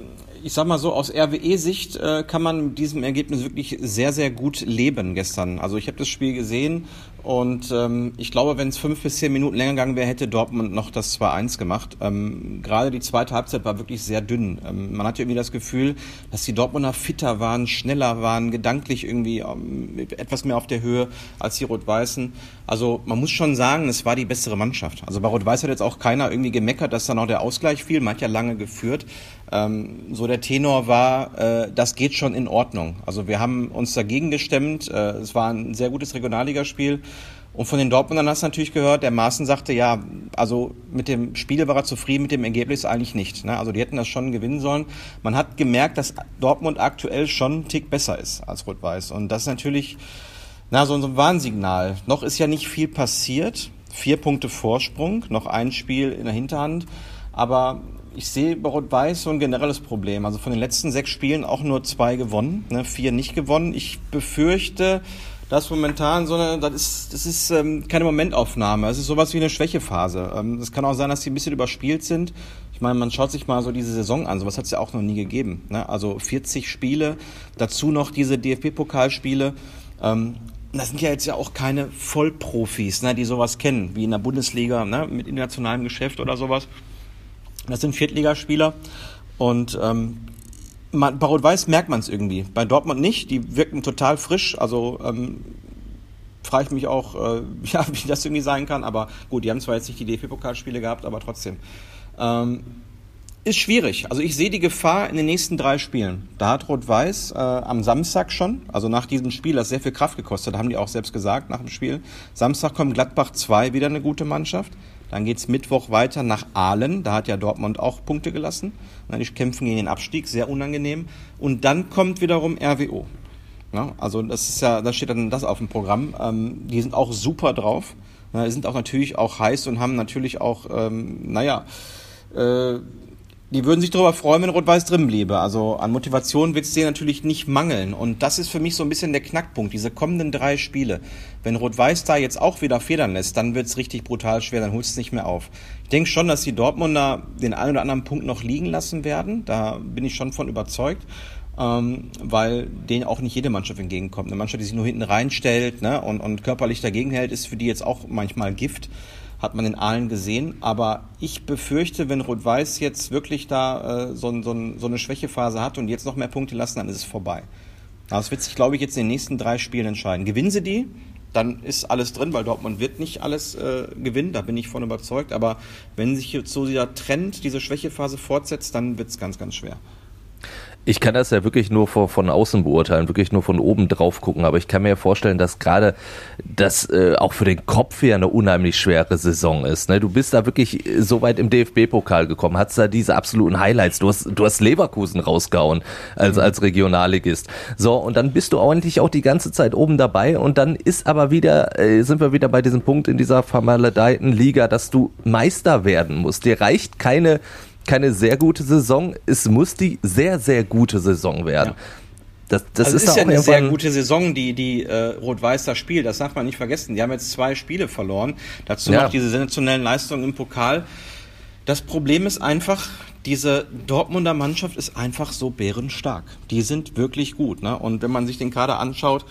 ich sag mal so, aus RWE-Sicht äh, kann man mit diesem Ergebnis wirklich sehr, sehr gut leben gestern. Also ich habe das Spiel gesehen und ähm, ich glaube, wenn es fünf bis zehn Minuten länger gegangen wäre, hätte Dortmund noch das 2-1 gemacht. Ähm, Gerade die zweite Halbzeit war wirklich sehr dünn. Ähm, man hatte irgendwie das Gefühl, dass die Dortmunder fitter waren, schneller waren, gedanklich irgendwie ähm, etwas mehr auf der Höhe als die Rot-Weißen. Also man muss schon sagen, es war die bessere Mannschaft. Also bei Rot-Weiß hat jetzt auch keiner irgendwie gemeckert, dass dann auch der Ausgleich fiel. Man hat ja lange geführt. Ähm, so der Tenor war, äh, das geht schon in Ordnung. Also wir haben uns dagegen gestemmt. Äh, es war ein sehr gutes Regionalligaspiel. Und von den Dortmundern hast du natürlich gehört, der Maaßen sagte, ja, also mit dem Spiel war er zufrieden, mit dem Ergebnis eigentlich nicht. Ne? Also die hätten das schon gewinnen sollen. Man hat gemerkt, dass Dortmund aktuell schon einen Tick besser ist als Rot-Weiß. Und das ist natürlich na, so, ein Warnsignal. Noch ist ja nicht viel passiert. Vier Punkte Vorsprung, noch ein Spiel in der Hinterhand. Aber ich sehe bei Rot-Weiß so ein generelles Problem. Also von den letzten sechs Spielen auch nur zwei gewonnen, ne, vier nicht gewonnen. Ich befürchte, das momentan so eine, das ist, das ist ähm, keine Momentaufnahme. Es ist sowas wie eine Schwächephase. Ähm, es kann auch sein, dass die ein bisschen überspielt sind. Ich meine, man schaut sich mal so diese Saison an. Sowas hat es ja auch noch nie gegeben. Ne? Also 40 Spiele, dazu noch diese DFB-Pokalspiele. Ähm, das sind ja jetzt ja auch keine Vollprofis, ne, die sowas kennen, wie in der Bundesliga, ne, mit internationalem Geschäft oder sowas. Das sind Viertligaspieler. Und ähm, man, bei Rot-Weiß merkt man es irgendwie. Bei Dortmund nicht, die wirken total frisch. Also ähm, frage ich mich auch, äh, ja, wie das irgendwie sein kann. Aber gut, die haben zwar jetzt nicht die DFB-Pokalspiele gehabt, aber trotzdem. Ähm, ist schwierig. Also ich sehe die Gefahr in den nächsten drei Spielen. Da hat Rot-Weiß äh, am Samstag schon, also nach diesem Spiel, das sehr viel Kraft gekostet, haben die auch selbst gesagt nach dem Spiel. Samstag kommt Gladbach 2, wieder eine gute Mannschaft. Dann geht's Mittwoch weiter nach Aalen. Da hat ja Dortmund auch Punkte gelassen. Die kämpfen gegen den Abstieg, sehr unangenehm. Und dann kommt wiederum RWO. Ja, also das ist ja, da steht dann das auf dem Programm. Ähm, die sind auch super drauf. Ja, sind auch natürlich auch heiß und haben natürlich auch, ähm, naja, äh, die würden sich darüber freuen, wenn Rot-Weiß drin bliebe. Also an Motivation wird es denen natürlich nicht mangeln. Und das ist für mich so ein bisschen der Knackpunkt, diese kommenden drei Spiele. Wenn Rot-Weiß da jetzt auch wieder federn lässt, dann wird es richtig brutal schwer, dann holt es nicht mehr auf. Ich denke schon, dass die Dortmunder den einen oder anderen Punkt noch liegen lassen werden. Da bin ich schon von überzeugt. Ähm, weil denen auch nicht jede Mannschaft entgegenkommt. Eine Mannschaft, die sich nur hinten reinstellt ne, und, und körperlich dagegen hält, ist für die jetzt auch manchmal Gift hat man in Aalen gesehen. Aber ich befürchte, wenn Rot-Weiß jetzt wirklich da äh, so, so, so, eine Schwächephase hat und jetzt noch mehr Punkte lassen, dann ist es vorbei. Das wird sich, glaube ich, jetzt in den nächsten drei Spielen entscheiden. Gewinnen sie die, dann ist alles drin, weil Dortmund wird nicht alles äh, gewinnen, da bin ich von überzeugt. Aber wenn sich jetzt so dieser Trend, diese Schwächephase fortsetzt, dann wird es ganz, ganz schwer. Ich kann das ja wirklich nur von, von außen beurteilen, wirklich nur von oben drauf gucken, aber ich kann mir ja vorstellen, dass gerade das äh, auch für den Kopf hier eine unheimlich schwere Saison ist. Ne? Du bist da wirklich so weit im DFB-Pokal gekommen, hast da diese absoluten Highlights. Du hast, du hast Leverkusen rausgehauen als, als Regionalligist. So, und dann bist du ordentlich auch die ganze Zeit oben dabei und dann ist aber wieder, äh, sind wir wieder bei diesem Punkt in dieser vermaledeiten Liga, dass du Meister werden musst. Dir reicht keine keine sehr gute Saison. Es muss die sehr, sehr gute Saison werden. Ja. Das, das also ist, ist ja eine sehr gute Saison, die, die äh, Rot-Weiß da spielt. Das darf man nicht vergessen. Die haben jetzt zwei Spiele verloren. Dazu ja. noch diese sensationellen Leistungen im Pokal. Das Problem ist einfach, diese Dortmunder Mannschaft ist einfach so bärenstark. Die sind wirklich gut. Ne? Und wenn man sich den Kader anschaut,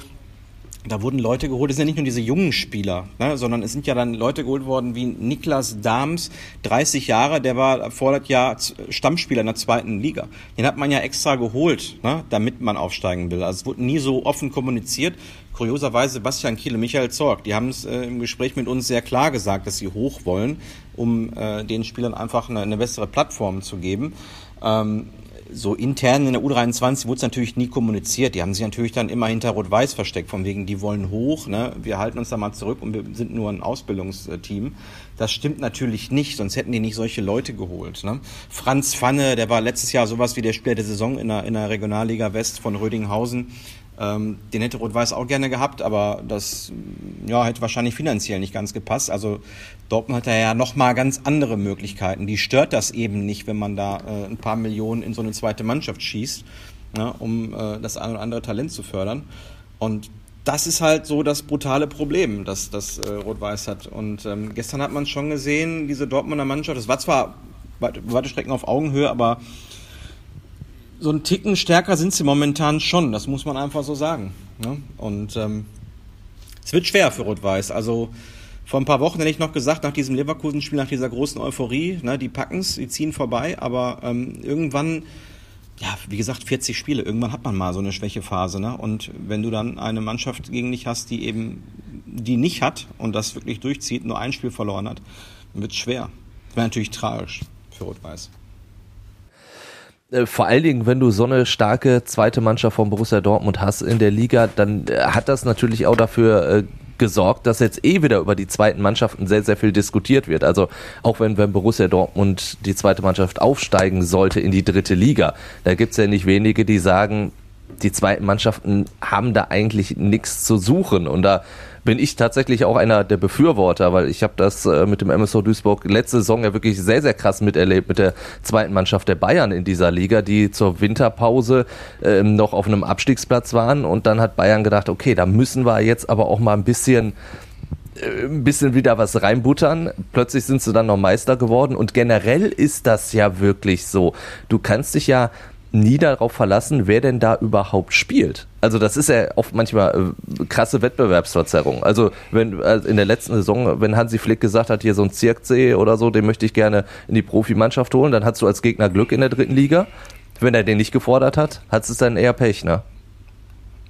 da wurden Leute geholt, es sind ja nicht nur diese jungen Spieler, ne, sondern es sind ja dann Leute geholt worden wie Niklas Dahms, 30 Jahre, der war vor das Jahr Stammspieler in der zweiten Liga. Den hat man ja extra geholt, ne, damit man aufsteigen will. Also es wurde nie so offen kommuniziert. Kurioserweise Bastian Kiel und Michael Zorg, die haben es äh, im Gespräch mit uns sehr klar gesagt, dass sie hoch wollen, um äh, den Spielern einfach eine, eine bessere Plattform zu geben. Ähm, so intern in der U23 wurde es natürlich nie kommuniziert. Die haben sich natürlich dann immer hinter Rot-Weiß versteckt, von wegen, die wollen hoch, ne? wir halten uns da mal zurück und wir sind nur ein Ausbildungsteam. Das stimmt natürlich nicht, sonst hätten die nicht solche Leute geholt. Ne? Franz Pfanne, der war letztes Jahr sowas wie der Spieler der Saison in der, in der Regionalliga West von Rödinghausen. Ähm, den hätte Rot-Weiß auch gerne gehabt, aber das ja, hätte wahrscheinlich finanziell nicht ganz gepasst. Also Dortmund hat ja nochmal ganz andere Möglichkeiten. Die stört das eben nicht, wenn man da äh, ein paar Millionen in so eine zweite Mannschaft schießt, ne, um äh, das ein oder andere Talent zu fördern. Und das ist halt so das brutale Problem, das, das äh, Rot-Weiß hat. Und ähm, gestern hat man schon gesehen, diese Dortmunder Mannschaft, das war zwar weite Strecken auf Augenhöhe, aber so ein Ticken stärker sind sie momentan schon, das muss man einfach so sagen. Ne? Und ähm, es wird schwer für Rot-Weiß. Also vor ein paar Wochen hätte ich noch gesagt, nach diesem Leverkusen-Spiel, nach dieser großen Euphorie, ne, die es, die ziehen vorbei, aber ähm, irgendwann, ja, wie gesagt, 40 Spiele, irgendwann hat man mal so eine Schwächephase. Ne? Und wenn du dann eine Mannschaft gegen dich hast, die eben die nicht hat und das wirklich durchzieht, nur ein Spiel verloren hat, dann wird es schwer. Das wäre natürlich tragisch für Rot-Weiß. Äh, vor allen Dingen, wenn du so eine starke zweite Mannschaft von Borussia Dortmund hast in der Liga, dann äh, hat das natürlich auch dafür äh, gesorgt, dass jetzt eh wieder über die zweiten Mannschaften sehr, sehr viel diskutiert wird. Also auch wenn, wenn Borussia Dortmund die zweite Mannschaft aufsteigen sollte in die dritte Liga, da gibt's ja nicht wenige, die sagen, die zweiten Mannschaften haben da eigentlich nichts zu suchen. Und da bin ich tatsächlich auch einer der Befürworter, weil ich habe das äh, mit dem MSV Duisburg letzte Saison ja wirklich sehr, sehr krass miterlebt mit der zweiten Mannschaft der Bayern in dieser Liga, die zur Winterpause äh, noch auf einem Abstiegsplatz waren. Und dann hat Bayern gedacht, okay, da müssen wir jetzt aber auch mal ein bisschen äh, ein bisschen wieder was reinbuttern. Plötzlich sind sie dann noch Meister geworden. Und generell ist das ja wirklich so. Du kannst dich ja nie darauf verlassen, wer denn da überhaupt spielt. Also das ist ja oft manchmal äh, krasse Wettbewerbsverzerrung. Also wenn also in der letzten Saison, wenn Hansi Flick gesagt hat, hier so ein Zirksee oder so, den möchte ich gerne in die Profimannschaft holen, dann hast du als Gegner Glück in der dritten Liga. Wenn er den nicht gefordert hat, hat es dann eher Pech, ne?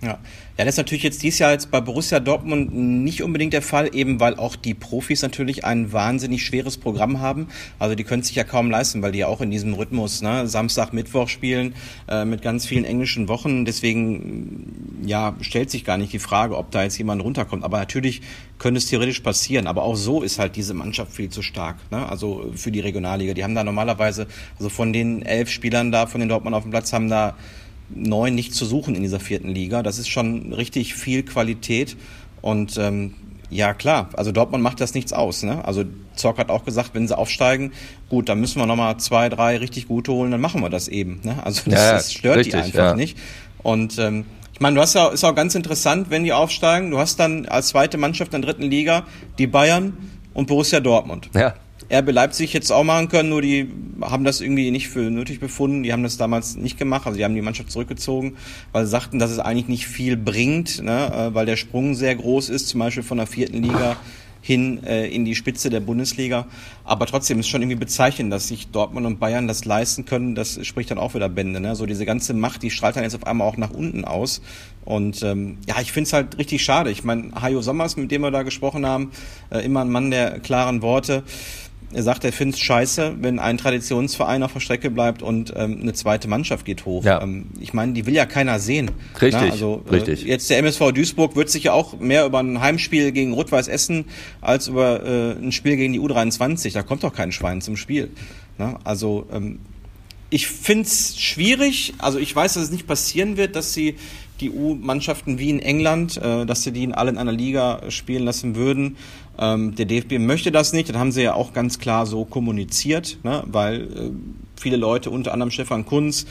Ja. Ja, das ist natürlich jetzt dieses Jahr jetzt bei Borussia Dortmund nicht unbedingt der Fall, eben weil auch die Profis natürlich ein wahnsinnig schweres Programm haben. Also die können sich ja kaum leisten, weil die ja auch in diesem Rhythmus, ne, Samstag, Mittwoch spielen, äh, mit ganz vielen englischen Wochen. Deswegen, ja, stellt sich gar nicht die Frage, ob da jetzt jemand runterkommt. Aber natürlich könnte es theoretisch passieren. Aber auch so ist halt diese Mannschaft viel zu stark. Ne? Also für die Regionalliga. Die haben da normalerweise, also von den elf Spielern da, von den Dortmund auf dem Platz, haben da neun nicht zu suchen in dieser vierten Liga. Das ist schon richtig viel Qualität. Und ähm, ja, klar, also Dortmund macht das nichts aus. Ne? Also Zock hat auch gesagt, wenn sie aufsteigen, gut, dann müssen wir nochmal zwei, drei richtig gute holen, dann machen wir das eben. Ne? Also das, ja, das stört richtig, die einfach ja. nicht. Und ähm, ich meine, du hast ja, ist auch ganz interessant, wenn die aufsteigen, du hast dann als zweite Mannschaft in der dritten Liga die Bayern und Borussia Dortmund. Ja. RB Leipzig es auch machen können, nur die haben das irgendwie nicht für nötig befunden. Die haben das damals nicht gemacht, also die haben die Mannschaft zurückgezogen, weil sie sagten, dass es eigentlich nicht viel bringt, ne, äh, weil der Sprung sehr groß ist, zum Beispiel von der vierten Liga hin äh, in die Spitze der Bundesliga. Aber trotzdem ist schon irgendwie bezeichnend, dass sich Dortmund und Bayern das leisten können. Das spricht dann auch wieder Bände. Ne? So diese ganze Macht, die strahlt dann jetzt auf einmal auch nach unten aus. Und ähm, ja, ich finde es halt richtig schade. Ich meine, Hajo Sommers, mit dem wir da gesprochen haben, äh, immer ein Mann der klaren Worte. Er sagt, er findet es scheiße, wenn ein Traditionsverein auf der Strecke bleibt und ähm, eine zweite Mannschaft geht hoch. Ja. Ähm, ich meine, die will ja keiner sehen. Richtig, Na, also, äh, richtig. Jetzt der MSV Duisburg wird sich ja auch mehr über ein Heimspiel gegen Rot-Weiß Essen als über äh, ein Spiel gegen die U23. Da kommt doch kein Schwein zum Spiel. Na, also ähm, ich finde es schwierig. Also ich weiß, dass es nicht passieren wird, dass sie die U-Mannschaften wie in England, äh, dass sie die in alle in einer Liga spielen lassen würden. Ähm, der DFB möchte das nicht, das haben sie ja auch ganz klar so kommuniziert, ne? weil äh, viele Leute, unter anderem Stefan Kunz,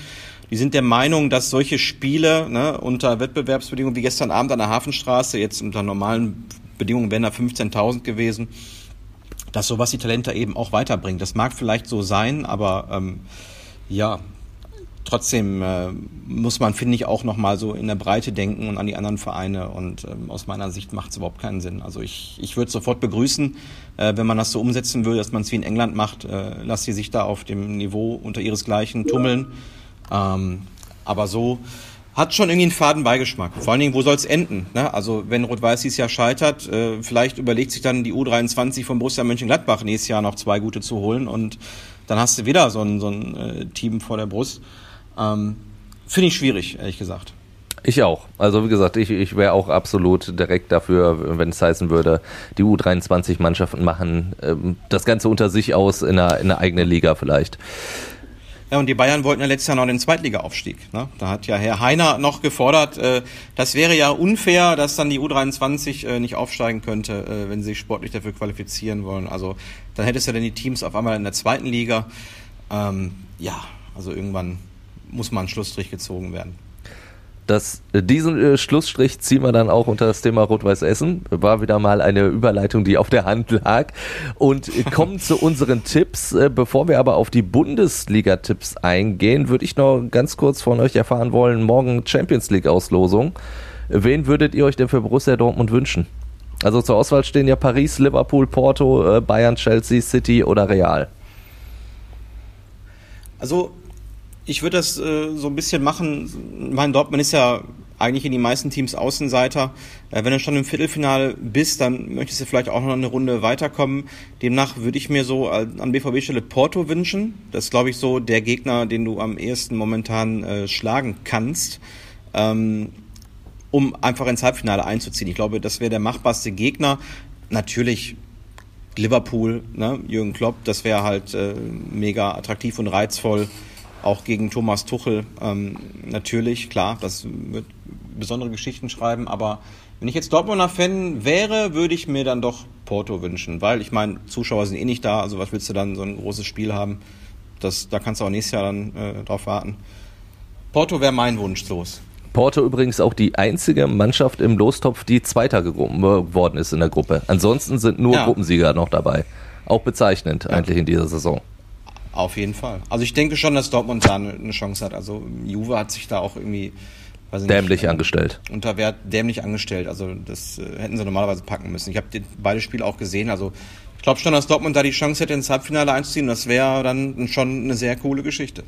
die sind der Meinung, dass solche Spiele ne, unter Wettbewerbsbedingungen wie gestern Abend an der Hafenstraße, jetzt unter normalen Bedingungen wären da 15.000 gewesen, dass sowas die Talente eben auch weiterbringt. Das mag vielleicht so sein, aber ähm, Ja, trotzdem äh, muss man, finde ich, auch nochmal so in der Breite denken und an die anderen Vereine. Und ähm, aus meiner Sicht macht es überhaupt keinen Sinn. Also ich, ich würde sofort begrüßen, äh, wenn man das so umsetzen würde, dass man es wie in England macht. Äh, lass sie sich da auf dem Niveau unter ihresgleichen tummeln. Ähm, aber so hat schon irgendwie einen faden Beigeschmack. Vor allen Dingen, wo soll es enden? Ne? Also wenn Rot-Weiß dieses Jahr scheitert, äh, vielleicht überlegt sich dann die U23 von Borussia Mönchengladbach nächstes Jahr noch zwei gute zu holen und dann hast du wieder so ein, so ein äh, Team vor der Brust. Ähm, Finde ich schwierig, ehrlich gesagt. Ich auch. Also wie gesagt, ich, ich wäre auch absolut direkt dafür, wenn es heißen würde, die U23-Mannschaften machen ähm, das Ganze unter sich aus in einer, in einer eigenen Liga vielleicht. Ja, und die Bayern wollten ja letztes Jahr noch den Zweitliga-Aufstieg. Ne? Da hat ja Herr Heiner noch gefordert, äh, das wäre ja unfair, dass dann die U23 äh, nicht aufsteigen könnte, äh, wenn sie sich sportlich dafür qualifizieren wollen. Also dann hättest du ja dann die Teams auf einmal in der zweiten Liga. Ähm, ja, also irgendwann muss mal ein Schlussstrich gezogen werden. Das, äh, diesen äh, Schlussstrich ziehen wir dann auch unter das Thema Rot-Weiß Essen. War wieder mal eine Überleitung, die auf der Hand lag. Und äh, kommen zu unseren Tipps. Äh, bevor wir aber auf die Bundesliga-Tipps eingehen, würde ich noch ganz kurz von euch erfahren wollen, morgen Champions League-Auslosung. Wen würdet ihr euch denn für Borussia Dortmund wünschen? Also zur Auswahl stehen ja Paris, Liverpool, Porto, äh, Bayern, Chelsea, City oder Real. Also ich würde das äh, so ein bisschen machen. Mein Dortmund ist ja eigentlich in die meisten Teams Außenseiter. Äh, wenn du schon im Viertelfinale bist, dann möchtest du vielleicht auch noch eine Runde weiterkommen. Demnach würde ich mir so an BVB-Stelle Porto wünschen. Das ist, glaube ich, so der Gegner, den du am ehesten momentan äh, schlagen kannst, ähm, um einfach ins Halbfinale einzuziehen. Ich glaube, das wäre der machbarste Gegner. Natürlich Liverpool, ne? Jürgen Klopp, das wäre halt äh, mega attraktiv und reizvoll auch gegen Thomas Tuchel. Ähm, natürlich, klar, das wird besondere Geschichten schreiben, aber wenn ich jetzt Dortmunder Fan wäre, würde ich mir dann doch Porto wünschen, weil ich meine, Zuschauer sind eh nicht da, also was willst du dann so ein großes Spiel haben? Das, da kannst du auch nächstes Jahr dann äh, drauf warten. Porto wäre mein Wunsch los. Porto übrigens auch die einzige Mannschaft im Lostopf, die Zweiter geworden ist in der Gruppe. Ansonsten sind nur ja. Gruppensieger noch dabei. Auch bezeichnend ja. eigentlich in dieser Saison. Auf jeden Fall. Also ich denke schon, dass Dortmund da eine Chance hat. Also Juve hat sich da auch irgendwie dämlich nicht, ähm, angestellt. Unter Wert dämlich angestellt. Also das äh, hätten sie normalerweise packen müssen. Ich habe beide Spiele auch gesehen. Also ich glaube schon, dass Dortmund da die Chance hätte, ins Halbfinale einzuziehen. Das wäre dann schon eine sehr coole Geschichte.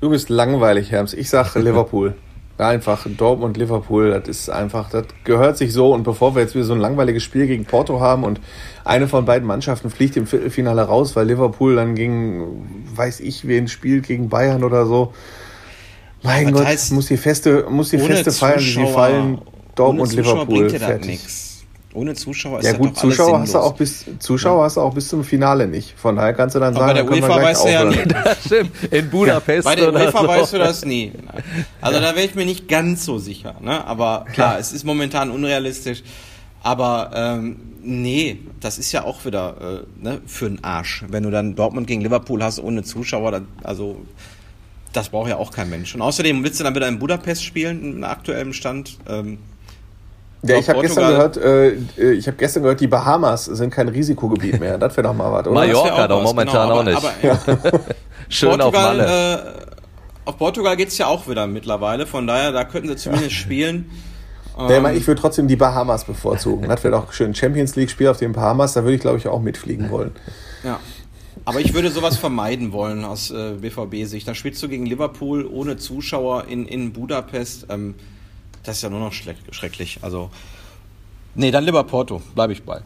Du bist langweilig, Herms. Ich sag Liverpool. Einfach Dortmund, Liverpool, das ist einfach, das gehört sich so. Und bevor wir jetzt wieder so ein langweiliges Spiel gegen Porto haben und eine von beiden Mannschaften fliegt im Viertelfinale raus, weil Liverpool dann gegen, weiß ich wen, spielt gegen Bayern oder so. Mein Was Gott, heißt, muss die Feste, muss die Feste feiern, sie fallen. Dortmund, Liverpool, fertig. Ohne Zuschauer ist ja gut, Zuschauer hast du auch bis Zuschauer ja. hast du auch bis zum Finale nicht. Von daher kannst du dann Aber sagen, bei der UEFA weißt du ja nie. Das stimmt. In Budapest. Ja. Bei der UEFA so. weißt du das nie. Also ja. da wäre ich mir nicht ganz so sicher. Ne? Aber klar, es ist momentan unrealistisch. Aber ähm, nee, das ist ja auch wieder äh, ne, für einen Arsch. Wenn du dann Dortmund gegen Liverpool hast ohne Zuschauer, dann, also das braucht ja auch kein Mensch. Und außerdem willst du dann wieder in Budapest spielen, in aktuellem Stand. Ähm, ja, ich habe gestern gehört, äh, äh ich habe gestern gehört, die Bahamas sind kein Risikogebiet mehr. Das wäre doch mal was, oder? Mallorca doch momentan genau, auch nicht. Aber, ja. Schön Portugal, auf Malle. Äh, auf Portugal geht's ja auch wieder mittlerweile, von daher, da könnten sie zumindest ja. spielen. Ähm, ich würde trotzdem die Bahamas bevorzugen. Das wäre doch schön. Champions League-Spiel auf den Bahamas, da würde ich, glaube ich, auch mitfliegen wollen. Ja. Aber ich würde sowas vermeiden wollen aus äh, BVB-Sicht. Da spielst du gegen Liverpool ohne Zuschauer in, in Budapest. Ähm, das ist ja nur noch schrecklich. Also, nee, dann lieber Porto, bleibe ich bei.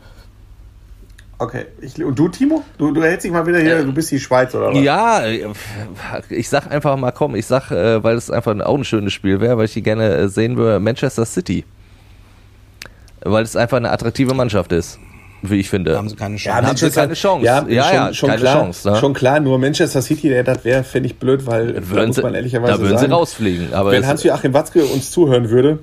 Okay. Ich, und du, Timo? Du, du hältst dich mal wieder hier, äh, du bist die Schweiz, oder was? Ja, ich sag einfach mal, komm, ich sag, äh, weil es einfach auch ein schönes Spiel wäre, weil ich die gerne äh, sehen würde, Manchester City. Weil es einfach eine attraktive Mannschaft ist wie ich finde. Haben sie keine Chance. Ja, haben sie keine Chance. Ja, ja, schon, ja schon keine klar, Chance. Ne? Schon klar, nur Manchester City, das wäre, fände ich blöd, weil würden da muss man ehrlicherweise Da würden sagen, sie rausfliegen. Aber wenn Hans-Joachim Watzke uns zuhören würde,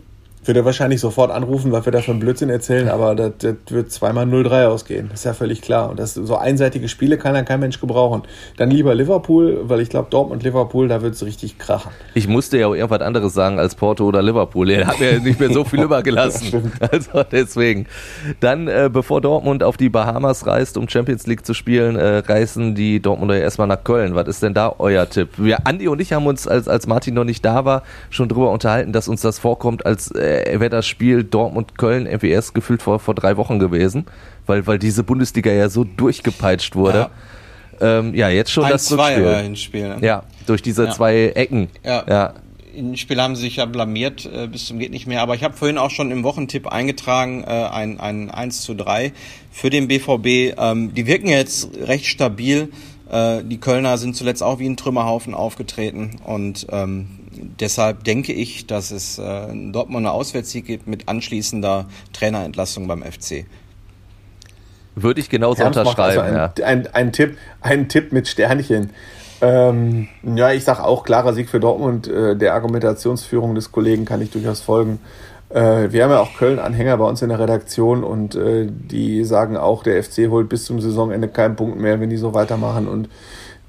würde wahrscheinlich sofort anrufen, weil wir da von Blödsinn erzählen, aber das, das wird zweimal 0-3 ausgehen. Das ist ja völlig klar. Und das so einseitige Spiele kann dann kein Mensch gebrauchen. Dann lieber Liverpool, weil ich glaube, Dortmund Liverpool, da wird es richtig krachen. Ich musste ja auch irgendwas anderes sagen als Porto oder Liverpool. Er hat mir nicht mehr so viel übergelassen. also deswegen. Dann, äh, bevor Dortmund auf die Bahamas reist, um Champions League zu spielen, äh, reisen die Dortmunder erstmal nach Köln. Was ist denn da euer Tipp? Wir, Andi und ich haben uns, als, als Martin noch nicht da war, schon drüber unterhalten, dass uns das vorkommt, als äh, äh, wäre das Spiel Dortmund-Köln MWS gefühlt vor, vor drei Wochen gewesen, weil, weil diese Bundesliga ja so durchgepeitscht wurde. Ja, ähm, ja jetzt schon Ein, das Rückspiel. Zwei Hinspiel. Ne? Ja, durch diese ja. zwei Ecken. Ja. ja. Im Spiel haben sie sich ja blamiert äh, bis zum geht nicht mehr. Aber ich habe vorhin auch schon im Wochentipp eingetragen, äh, ein, ein 1 zu 3 für den BVB. Ähm, die wirken jetzt recht stabil. Äh, die Kölner sind zuletzt auch wie ein Trümmerhaufen aufgetreten und ähm, deshalb denke ich, dass es äh, einen Dortmunder Auswärtssieg gibt mit anschließender Trainerentlassung beim FC. Würde ich genauso Ernst unterschreiben. Also ein, ja. ein, ein, Tipp, ein Tipp mit Sternchen. Ähm, ja, ich sage auch klarer Sieg für Dortmund. Äh, der Argumentationsführung des Kollegen kann ich durchaus folgen. Äh, wir haben ja auch Köln-Anhänger bei uns in der Redaktion und äh, die sagen auch, der FC holt bis zum Saisonende keinen Punkt mehr, wenn die so weitermachen. Und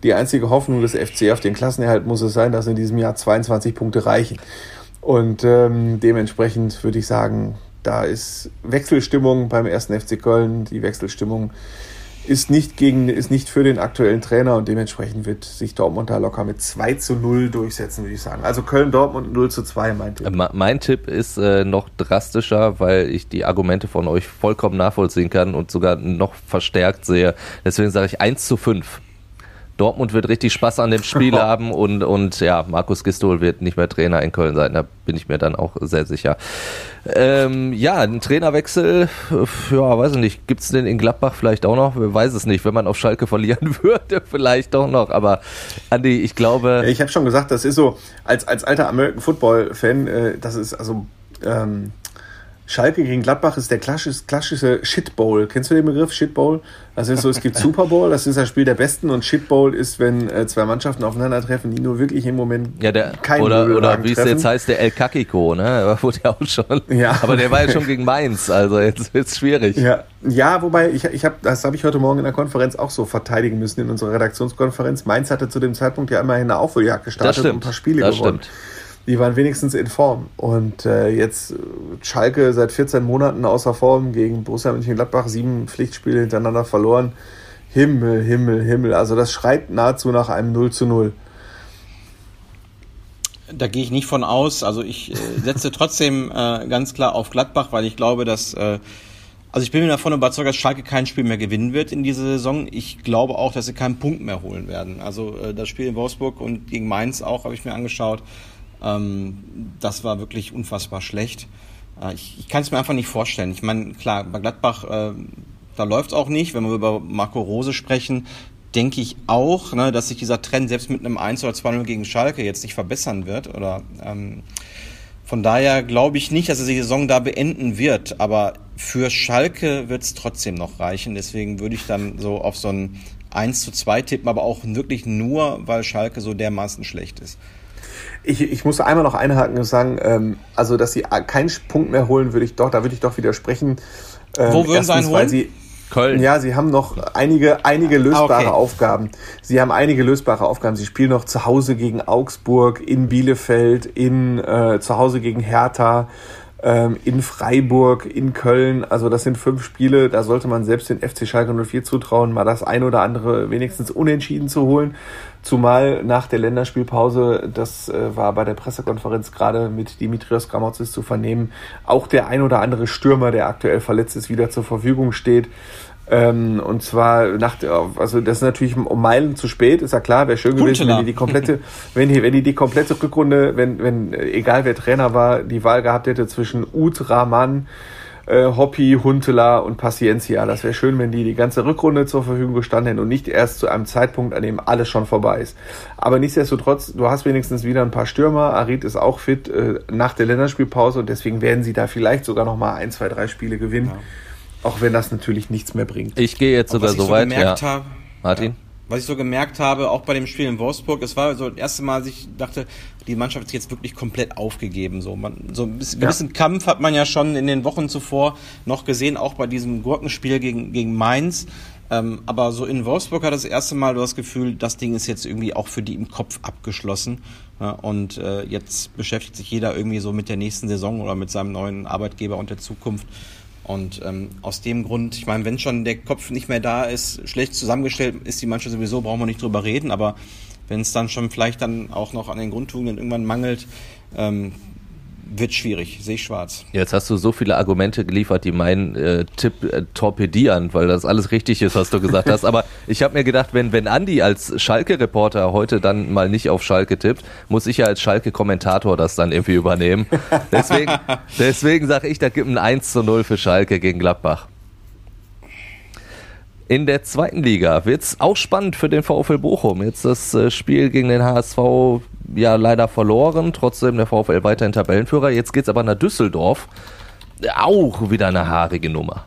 die einzige Hoffnung des FC auf den Klassenerhalt muss es sein, dass in diesem Jahr 22 Punkte reichen. Und ähm, dementsprechend würde ich sagen, da ist Wechselstimmung beim ersten FC Köln. Die Wechselstimmung ist nicht gegen, ist nicht für den aktuellen Trainer und dementsprechend wird sich Dortmund da locker mit 2 zu 0 durchsetzen, würde ich sagen. Also Köln-Dortmund 0 zu 2, mein Tipp. Mein Tipp ist äh, noch drastischer, weil ich die Argumente von euch vollkommen nachvollziehen kann und sogar noch verstärkt sehe. Deswegen sage ich 1 zu 5. Dortmund wird richtig Spaß an dem Spiel haben und, und ja, Markus Gistol wird nicht mehr Trainer in Köln sein, da bin ich mir dann auch sehr sicher. Ähm, ja, ein Trainerwechsel, ja, weiß ich nicht, gibt es den in Gladbach vielleicht auch noch? Wer weiß es nicht, wenn man auf Schalke verlieren würde, vielleicht doch noch, aber Andi, ich glaube... Ich habe schon gesagt, das ist so, als, als alter American Football-Fan, äh, das ist also... Ähm, Schalke gegen Gladbach ist der klassische, klassische Shit Bowl. Kennst du den Begriff Shit Bowl? Das ist so, es gibt Super Bowl, das ist das Spiel der Besten und Shit Bowl ist, wenn äh, zwei Mannschaften aufeinandertreffen, die nur wirklich im Moment ja, der, kein Oder, oder wie es jetzt heißt, der El Kakiko, ne? Der wurde ja auch schon. Ja. Aber der war ja schon gegen Mainz, also jetzt wird es schwierig. Ja, ja wobei, ich, ich hab, das habe ich heute Morgen in der Konferenz auch so verteidigen müssen in unserer Redaktionskonferenz. Mainz hatte zu dem Zeitpunkt ja immerhin eine Aufholjagd gestartet und ein paar Spiele das gewonnen. Stimmt die waren wenigstens in Form. Und äh, jetzt Schalke seit 14 Monaten außer Form gegen Borussia Mönchengladbach, sieben Pflichtspiele hintereinander verloren. Himmel, Himmel, Himmel. Also das schreit nahezu nach einem 0 zu 0. Da gehe ich nicht von aus. Also ich äh, setze trotzdem äh, ganz klar auf Gladbach, weil ich glaube, dass äh, also ich bin mir davon überzeugt, dass Schalke kein Spiel mehr gewinnen wird in dieser Saison. Ich glaube auch, dass sie keinen Punkt mehr holen werden. Also äh, das Spiel in Wolfsburg und gegen Mainz auch habe ich mir angeschaut. Ähm, das war wirklich unfassbar schlecht. Äh, ich, ich kann es mir einfach nicht vorstellen. Ich meine, klar, bei Gladbach, äh, da läuft es auch nicht. Wenn wir über Marco Rose sprechen, denke ich auch, ne, dass sich dieser Trend selbst mit einem 1 oder 2-0 gegen Schalke jetzt nicht verbessern wird. Oder ähm, von daher glaube ich nicht, dass er die Saison da beenden wird. Aber für Schalke wird es trotzdem noch reichen. Deswegen würde ich dann so auf so ein 1 zu 2 tippen, aber auch wirklich nur, weil Schalke so dermaßen schlecht ist. Ich, ich muss einmal noch einhaken und sagen, ähm, also dass sie keinen Punkt mehr holen, würde ich doch, da würde ich doch widersprechen. Ähm, Wo würden sie einen holen? Sie, Köln. Ja, sie haben noch einige, einige lösbare ah, okay. Aufgaben. Sie haben einige lösbare Aufgaben. Sie spielen noch zu Hause gegen Augsburg, in Bielefeld, in äh, zu Hause gegen Hertha, in Freiburg, in Köln. Also das sind fünf Spiele. Da sollte man selbst den FC Schalke 04 zutrauen, mal das ein oder andere wenigstens unentschieden zu holen. Zumal nach der Länderspielpause, das äh, war bei der Pressekonferenz gerade mit Dimitrios Gramotzis zu vernehmen, auch der ein oder andere Stürmer, der aktuell verletzt ist, wieder zur Verfügung steht. Ähm, und zwar nach, also das ist natürlich um Meilen zu spät, ist ja klar, wäre schön gewesen, Huntela. wenn die die komplette, wenn die, wenn die die komplette Rückrunde, wenn, wenn, egal wer Trainer war, die Wahl gehabt hätte zwischen Ut Rahman, äh, Hoppy, Huntela und Paciencia. Das wäre schön, wenn die die ganze Rückrunde zur Verfügung gestanden hätten und nicht erst zu einem Zeitpunkt, an dem alles schon vorbei ist. Aber nichtsdestotrotz, du hast wenigstens wieder ein paar Stürmer. Arid ist auch fit äh, nach der Länderspielpause und deswegen werden sie da vielleicht sogar noch mal ein, zwei, drei Spiele gewinnen. Ja. Auch wenn das natürlich nichts mehr bringt. Ich gehe jetzt sogar so weit. Ja. Habe, Martin? was ich so gemerkt habe, auch bei dem Spiel in Wolfsburg, es war so das erste Mal, dass ich dachte, die Mannschaft ist jetzt wirklich komplett aufgegeben. So, man, so ein bisschen, ja. gewissen Kampf hat man ja schon in den Wochen zuvor noch gesehen, auch bei diesem Gurkenspiel gegen, gegen Mainz. Ähm, aber so in Wolfsburg hat das erste Mal das Gefühl, das Ding ist jetzt irgendwie auch für die im Kopf abgeschlossen. Ja, und äh, jetzt beschäftigt sich jeder irgendwie so mit der nächsten Saison oder mit seinem neuen Arbeitgeber und der Zukunft. Und ähm, aus dem Grund, ich meine, wenn schon der Kopf nicht mehr da ist, schlecht zusammengestellt ist die Mannschaft sowieso, brauchen wir nicht drüber reden. Aber wenn es dann schon vielleicht dann auch noch an den Grundtugenden irgendwann mangelt, ähm, wird schwierig, sehe ich schwarz. Jetzt hast du so viele Argumente geliefert, die meinen äh, Tipp äh, torpedieren, weil das alles richtig ist, was du gesagt hast. Aber ich habe mir gedacht, wenn, wenn Andi als Schalke-Reporter heute dann mal nicht auf Schalke tippt, muss ich ja als Schalke-Kommentator das dann irgendwie übernehmen. Deswegen, deswegen sage ich, da gibt ein 1 zu 0 für Schalke gegen Gladbach. In der zweiten Liga wird es auch spannend für den VfL Bochum. Jetzt das äh, Spiel gegen den HSV ja leider verloren, trotzdem der VfL weiterhin Tabellenführer. Jetzt geht es aber nach Düsseldorf. Auch wieder eine haarige Nummer.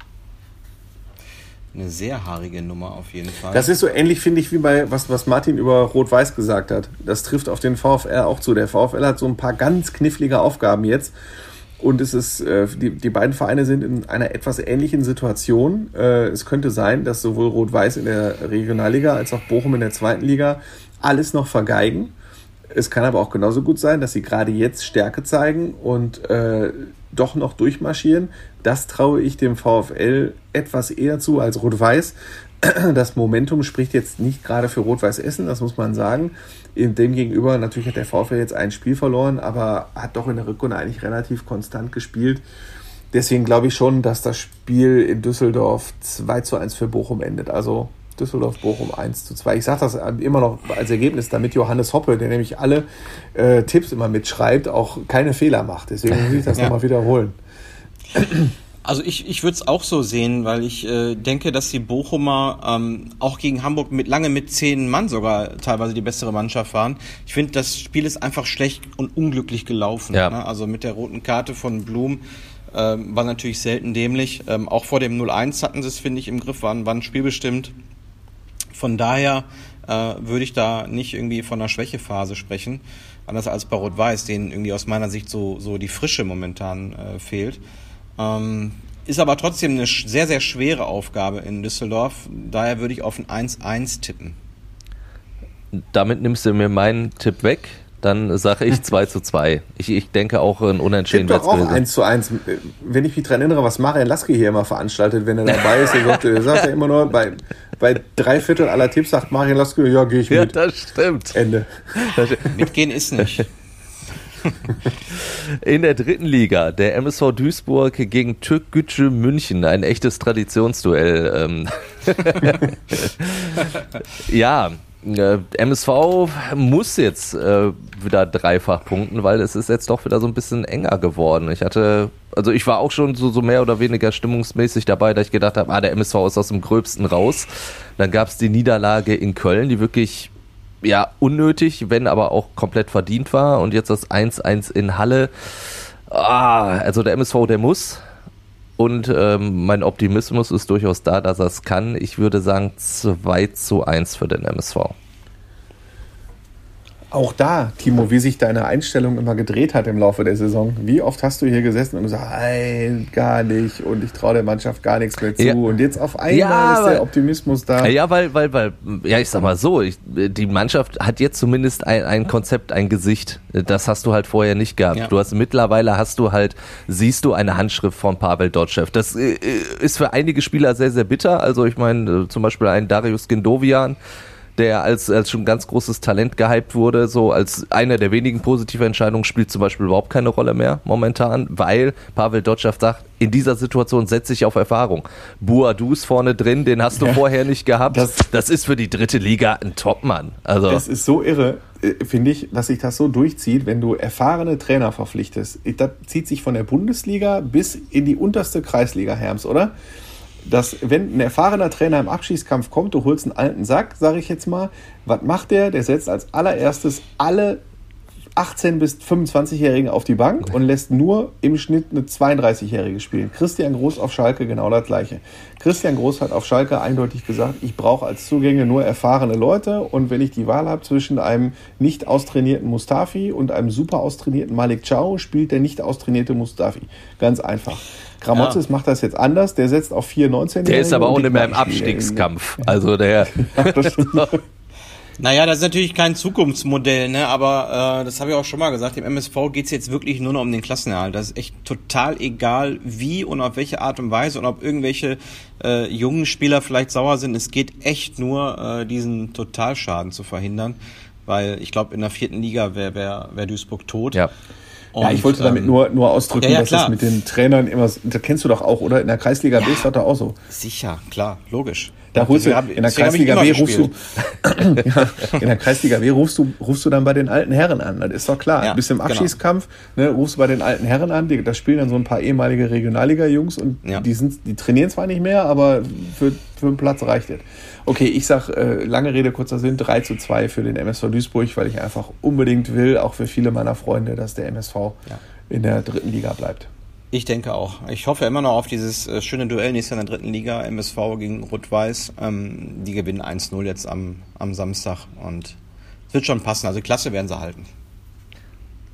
Eine sehr haarige Nummer auf jeden Fall. Das ist so ähnlich, finde ich, wie bei was, was Martin über Rot-Weiß gesagt hat. Das trifft auf den VfL auch zu. Der VfL hat so ein paar ganz knifflige Aufgaben jetzt. Und es ist, äh, die, die beiden Vereine sind in einer etwas ähnlichen Situation. Äh, es könnte sein, dass sowohl Rot-Weiß in der Regionalliga als auch Bochum in der zweiten Liga alles noch vergeigen. Es kann aber auch genauso gut sein, dass sie gerade jetzt Stärke zeigen und äh, doch noch durchmarschieren. Das traue ich dem VfL etwas eher zu als Rot-Weiß. Das Momentum spricht jetzt nicht gerade für Rot-Weiß Essen, das muss man sagen. Demgegenüber, natürlich hat der VfL jetzt ein Spiel verloren, aber hat doch in der Rückrunde eigentlich relativ konstant gespielt. Deswegen glaube ich schon, dass das Spiel in Düsseldorf 2 zu 1 für Bochum endet. Also Düsseldorf-Bochum 1 zu 2. Ich sage das immer noch als Ergebnis, damit Johannes Hoppe, der nämlich alle äh, Tipps immer mitschreibt, auch keine Fehler macht. Deswegen muss ich das ja. nochmal wiederholen. Also ich, ich würde es auch so sehen, weil ich äh, denke, dass die Bochumer ähm, auch gegen Hamburg mit lange mit zehn Mann sogar teilweise die bessere Mannschaft waren. Ich finde, das Spiel ist einfach schlecht und unglücklich gelaufen. Ja. Ne? Also mit der roten Karte von Blum ähm, war natürlich selten dämlich. Ähm, auch vor dem 0-1 hatten sie es, finde ich, im Griff, waren, waren spielbestimmt. Von daher äh, würde ich da nicht irgendwie von einer Schwächephase sprechen. Anders als bei Rot-Weiß, denen irgendwie aus meiner Sicht so, so die Frische momentan äh, fehlt. Ähm, ist aber trotzdem eine sehr, sehr schwere Aufgabe in Düsseldorf. Daher würde ich auf ein 1-1 tippen. Damit nimmst du mir meinen Tipp weg. Dann sage ich 2 zu 2. Ich, ich denke auch ein Unentschieden wird auch 1 zu 1. Wenn ich mich daran erinnere, was Marian Laski hier immer veranstaltet, wenn er dabei ist, er sagt, er sagt ja immer nur, bei, bei drei Viertel aller Tipps sagt Marian Laski, ja, gehe ich mit. Ja, das stimmt. Ende. Mitgehen ist nicht. In der dritten Liga, der MSV Duisburg gegen Türk Gücü München, ein echtes Traditionsduell. Ähm. ja, äh, MSV muss jetzt äh, wieder dreifach punkten, weil es ist jetzt doch wieder so ein bisschen enger geworden. Ich hatte, also ich war auch schon so, so mehr oder weniger stimmungsmäßig dabei, da ich gedacht habe, ah, der MSV ist aus dem Gröbsten raus. Dann gab es die Niederlage in Köln, die wirklich ja, unnötig, wenn aber auch komplett verdient war. Und jetzt das 1-1 in Halle. Ah, also der MSV, der muss. Und ähm, mein Optimismus ist durchaus da, dass er es kann. Ich würde sagen 2 zu 1 für den MSV. Auch da, Timo, wie sich deine Einstellung immer gedreht hat im Laufe der Saison. Wie oft hast du hier gesessen und gesagt, nein, gar nicht und ich traue der Mannschaft gar nichts mehr zu. Ja. Und jetzt auf einmal ja, ist der Optimismus da. Ja, weil, weil, weil, ja, ich sag mal so, ich, die Mannschaft hat jetzt zumindest ein, ein Konzept, ein Gesicht. Das hast du halt vorher nicht gehabt. Ja. Du hast mittlerweile hast du halt, siehst du eine Handschrift von Pavel Dotschew. Das äh, ist für einige Spieler sehr, sehr bitter. Also ich meine, zum Beispiel ein Darius Gendovian, der als, als schon ganz großes Talent gehypt wurde, so als einer der wenigen positiven Entscheidungen spielt zum Beispiel überhaupt keine Rolle mehr momentan, weil Pavel Dotschew sagt, in dieser Situation setze ich auf Erfahrung. Buadu ist vorne drin, den hast du ja, vorher nicht gehabt. Das, das, ist für die dritte Liga ein Topmann. Also das ist so irre, äh, finde ich, dass sich das so durchzieht, wenn du erfahrene Trainer verpflichtest. Das zieht sich von der Bundesliga bis in die unterste Kreisliga, Herms, oder? Dass wenn ein erfahrener Trainer im Abschießkampf kommt, du holst einen alten Sack, sage ich jetzt mal, was macht der? Der setzt als allererstes alle 18- bis 25-Jährigen auf die Bank und lässt nur im Schnitt eine 32-Jährige spielen. Christian Groß auf Schalke genau das gleiche. Christian Groß hat auf Schalke eindeutig gesagt, ich brauche als Zugänge nur erfahrene Leute und wenn ich die Wahl habe zwischen einem nicht austrainierten Mustafi und einem super austrainierten Malik Chow, spielt der nicht austrainierte Mustafi. Ganz einfach. Gramotzes ja. macht das jetzt anders, der setzt auf 4 19 Der ist aber auch nicht mehr im Abstiegskampf. Also der. Ja, Naja, das ist natürlich kein Zukunftsmodell, ne? aber äh, das habe ich auch schon mal gesagt, dem MSV geht's jetzt wirklich nur noch um den Klassenerhalt. Das ist echt total egal, wie und auf welche Art und Weise und ob irgendwelche äh, jungen Spieler vielleicht sauer sind. Es geht echt nur, äh, diesen Totalschaden zu verhindern, weil ich glaube, in der vierten Liga wäre wär, wär Duisburg tot. Ja. Und, ja, ich wollte damit ähm, nur, nur ausdrücken, ja, ja, dass das mit den Trainern immer, das kennst du doch auch, oder? In der Kreisliga B ist das doch auch so. Sicher, klar, logisch. Da holst du, in der Kreisliga B rufst du, ja, in der Kreisliga B rufst du, rufst du dann bei den alten Herren an. Das ist doch klar. Ja, du bist im. Abschießkampf, genau. ne, rufst du bei den alten Herren an. Die, da spielen dann so ein paar ehemalige Regionalliga-Jungs und ja. die sind, die trainieren zwar nicht mehr, aber für, für einen Platz reicht es. Okay, ich sag, äh, lange Rede, kurzer Sinn, 3 zu 2 für den MSV Duisburg, weil ich einfach unbedingt will, auch für viele meiner Freunde, dass der MSV in der dritten Liga bleibt. Ich denke auch. Ich hoffe immer noch auf dieses äh, schöne Duell nächstes Jahr in der dritten Liga, MSV gegen Rot-Weiß. Ähm, die gewinnen 1-0 jetzt am, am Samstag und es wird schon passen. Also Klasse werden sie halten.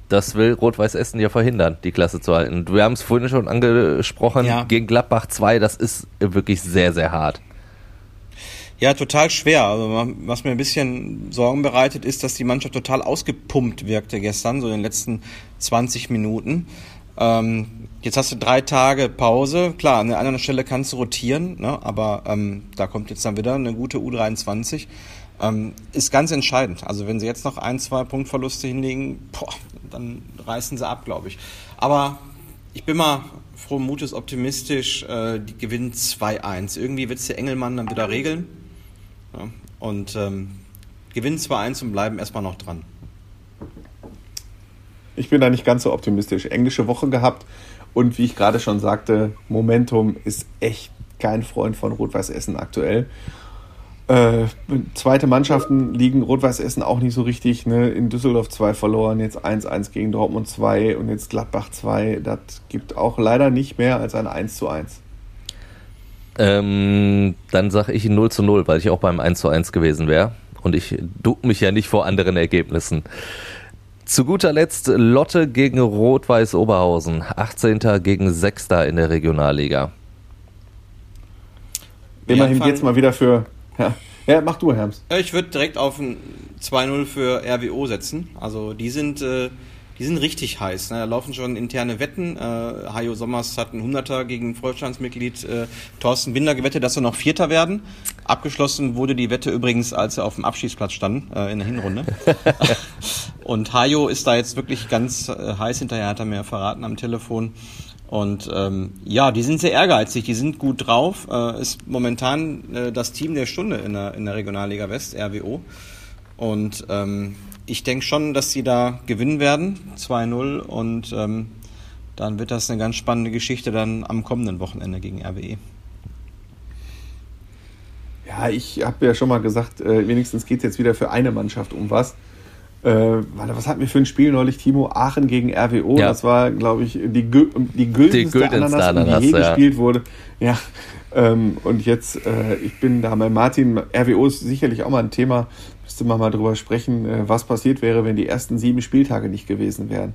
Das will Rot-Weiß Essen ja verhindern, die Klasse zu halten. Wir haben es vorhin schon angesprochen, ja. gegen Gladbach 2, das ist wirklich sehr, sehr hart. Ja, total schwer. Also was mir ein bisschen Sorgen bereitet, ist, dass die Mannschaft total ausgepumpt wirkte gestern, so in den letzten 20 Minuten. Ähm, jetzt hast du drei Tage Pause. Klar, an der anderen Stelle kannst du rotieren, ne? aber ähm, da kommt jetzt dann wieder eine gute U23. Ähm, ist ganz entscheidend. Also wenn sie jetzt noch ein, zwei Punktverluste hinlegen, boah, dann reißen sie ab, glaube ich. Aber ich bin mal froh Mutes optimistisch. Äh, die gewinnen 2-1. Irgendwie wird es der Engelmann dann wieder regeln. Ja? Und ähm, gewinnen 2-1 und bleiben erstmal noch dran. Ich bin da nicht ganz so optimistisch. Englische Woche gehabt und wie ich gerade schon sagte, Momentum ist echt kein Freund von Rot-Weiß Essen aktuell. Äh, zweite Mannschaften liegen Rot-Weiß Essen auch nicht so richtig. Ne? In Düsseldorf 2 verloren, jetzt 1-1 gegen Dortmund 2 und jetzt Gladbach 2. Das gibt auch leider nicht mehr als ein 1 zu 1. Ähm, dann sage ich 0 zu 0, weil ich auch beim 1 zu 1 gewesen wäre. Und ich duck mich ja nicht vor anderen Ergebnissen. Zu guter Letzt Lotte gegen Rot-Weiß Oberhausen. 18. gegen 6. in der Regionalliga. Immerhin geht es mal wieder für. Ja. ja, mach du, Herms. Ich würde direkt auf ein 2-0 für RWO setzen. Also die sind. Äh die sind richtig heiß. Ne? Da laufen schon interne Wetten. Äh, Hajo Sommers hat einen Hunderter gegen Vorstandsmitglied äh, Thorsten Binder gewettet, dass sie noch Vierter werden. Abgeschlossen wurde die Wette übrigens, als sie auf dem Abschießplatz standen äh, in der Hinrunde. Und Hajo ist da jetzt wirklich ganz äh, heiß hinterher, hat er mir verraten am Telefon. Und ähm, ja, die sind sehr ehrgeizig, die sind gut drauf. Äh, ist momentan äh, das Team der Stunde in der, in der Regionalliga West, RWO. Und ähm, ich denke schon, dass sie da gewinnen werden, 2-0 und ähm, dann wird das eine ganz spannende Geschichte dann am kommenden Wochenende gegen RWE. Ja, ich habe ja schon mal gesagt, äh, wenigstens geht es jetzt wieder für eine Mannschaft um was. Äh, was hatten wir für ein Spiel neulich, Timo? Aachen gegen RWO. Ja. Das war, glaube ich, die, die güldenste die Ananas, Ananas, die je ja. gespielt wurde. Ja, ähm, und jetzt, äh, ich bin da bei Martin. RWO ist sicherlich auch mal ein Thema, müsste man mal drüber sprechen, äh, was passiert wäre, wenn die ersten sieben Spieltage nicht gewesen wären.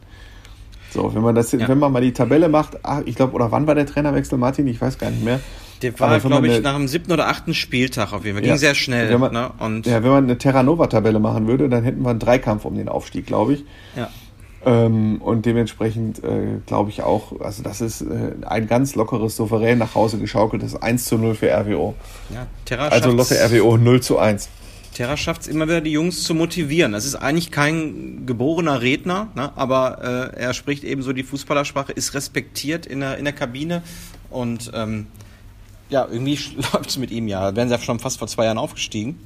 So, wenn man das, ja. wenn man mal die Tabelle macht, ach, ich glaube, oder wann war der Trainerwechsel, Martin? Ich weiß gar nicht mehr. Der war, glaube ich, nach dem siebten oder achten Spieltag auf jeden Fall. Ging ja, sehr schnell. Wenn man, ne? Und ja, wenn man eine Terra Nova-Tabelle machen würde, dann hätten wir einen Dreikampf um den Aufstieg, glaube ich. Ja. Ähm, und dementsprechend äh, glaube ich auch, also das ist äh, ein ganz lockeres, souverän nach Hause geschaukeltes 1 zu 0 für RWO. Ja, Terra also Lotte RWO 0 zu 1. Terra schafft es immer wieder, die Jungs zu motivieren. Das ist eigentlich kein geborener Redner, ne? aber äh, er spricht eben so die Fußballersprache, ist respektiert in der, in der Kabine und ähm, ja, irgendwie läuft es mit ihm ja. Da wären sie ja schon fast vor zwei Jahren aufgestiegen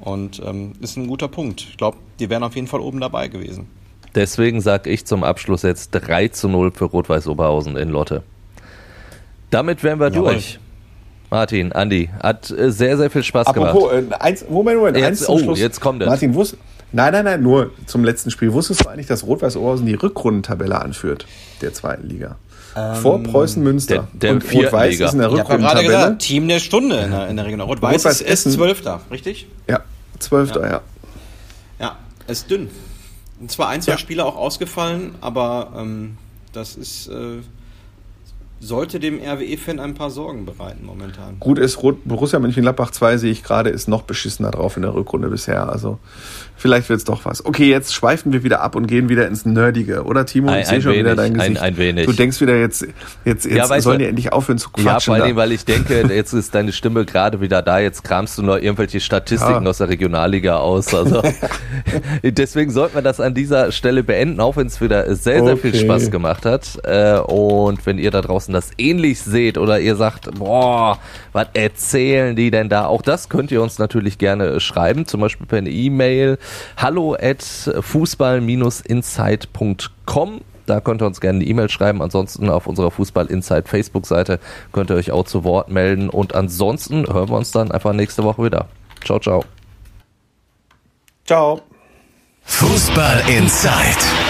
und ähm, ist ein guter Punkt. Ich glaube, die wären auf jeden Fall oben dabei gewesen. Deswegen sage ich zum Abschluss jetzt 3 zu 0 für Rot-Weiß Oberhausen in Lotte. Damit wären wir Jawohl. durch. Martin, Andi, hat äh, sehr, sehr viel Spaß Apropos, gemacht. Äh, eins, Moment, Moment, jetzt, eins oh, jetzt kommt es. Martin, wusst, Nein, nein, nein, nur zum letzten Spiel. Wusstest du eigentlich, dass Rot-Weiß Oberhausen die Rückrundentabelle anführt, der zweiten Liga? Ähm, Vor Preußen Münster. Der, der und Rot-Weiß ist in der Rückrundentabelle. Ich gerade gesagt, Team der Stunde in der, in der Region. Rot-Weiß Rot ist, ist Zwölfter, richtig? Ja, Zwölfter, ja. ja. Ja, ist dünn. Und zwar ein, zwei ja. Spieler auch ausgefallen, aber ähm, das ist... Äh, sollte dem RWE-Fan ein paar Sorgen bereiten momentan. Gut ist, Borussia Mönchengladbach 2 sehe ich gerade, ist noch beschissener drauf in der Rückrunde bisher. Also vielleicht wird es doch was. Okay, jetzt schweifen wir wieder ab und gehen wieder ins Nerdige, oder Timo? Ein, ich sehe schon wenig, wieder dein Gesicht. Ein, ein wenig. Du denkst wieder jetzt, jetzt, jetzt ja, sollen die endlich aufhören zu quatschen. Ja, vor allem, weil ich denke, jetzt ist deine Stimme gerade wieder da, jetzt kramst du noch irgendwelche Statistiken ja. aus der Regionalliga aus. Also deswegen sollten wir das an dieser Stelle beenden, auch wenn es wieder sehr, sehr okay. viel Spaß gemacht hat. Äh, und wenn ihr da draußen das ähnlich seht oder ihr sagt, boah, was erzählen die denn da? Auch das könnt ihr uns natürlich gerne schreiben, zum Beispiel per E-Mail hallo at fußball-insight.com. Da könnt ihr uns gerne eine E-Mail schreiben. Ansonsten auf unserer Fußball Insight Facebook-Seite könnt ihr euch auch zu Wort melden. Und ansonsten hören wir uns dann einfach nächste Woche wieder. Ciao, ciao. Ciao. Fußball Insight.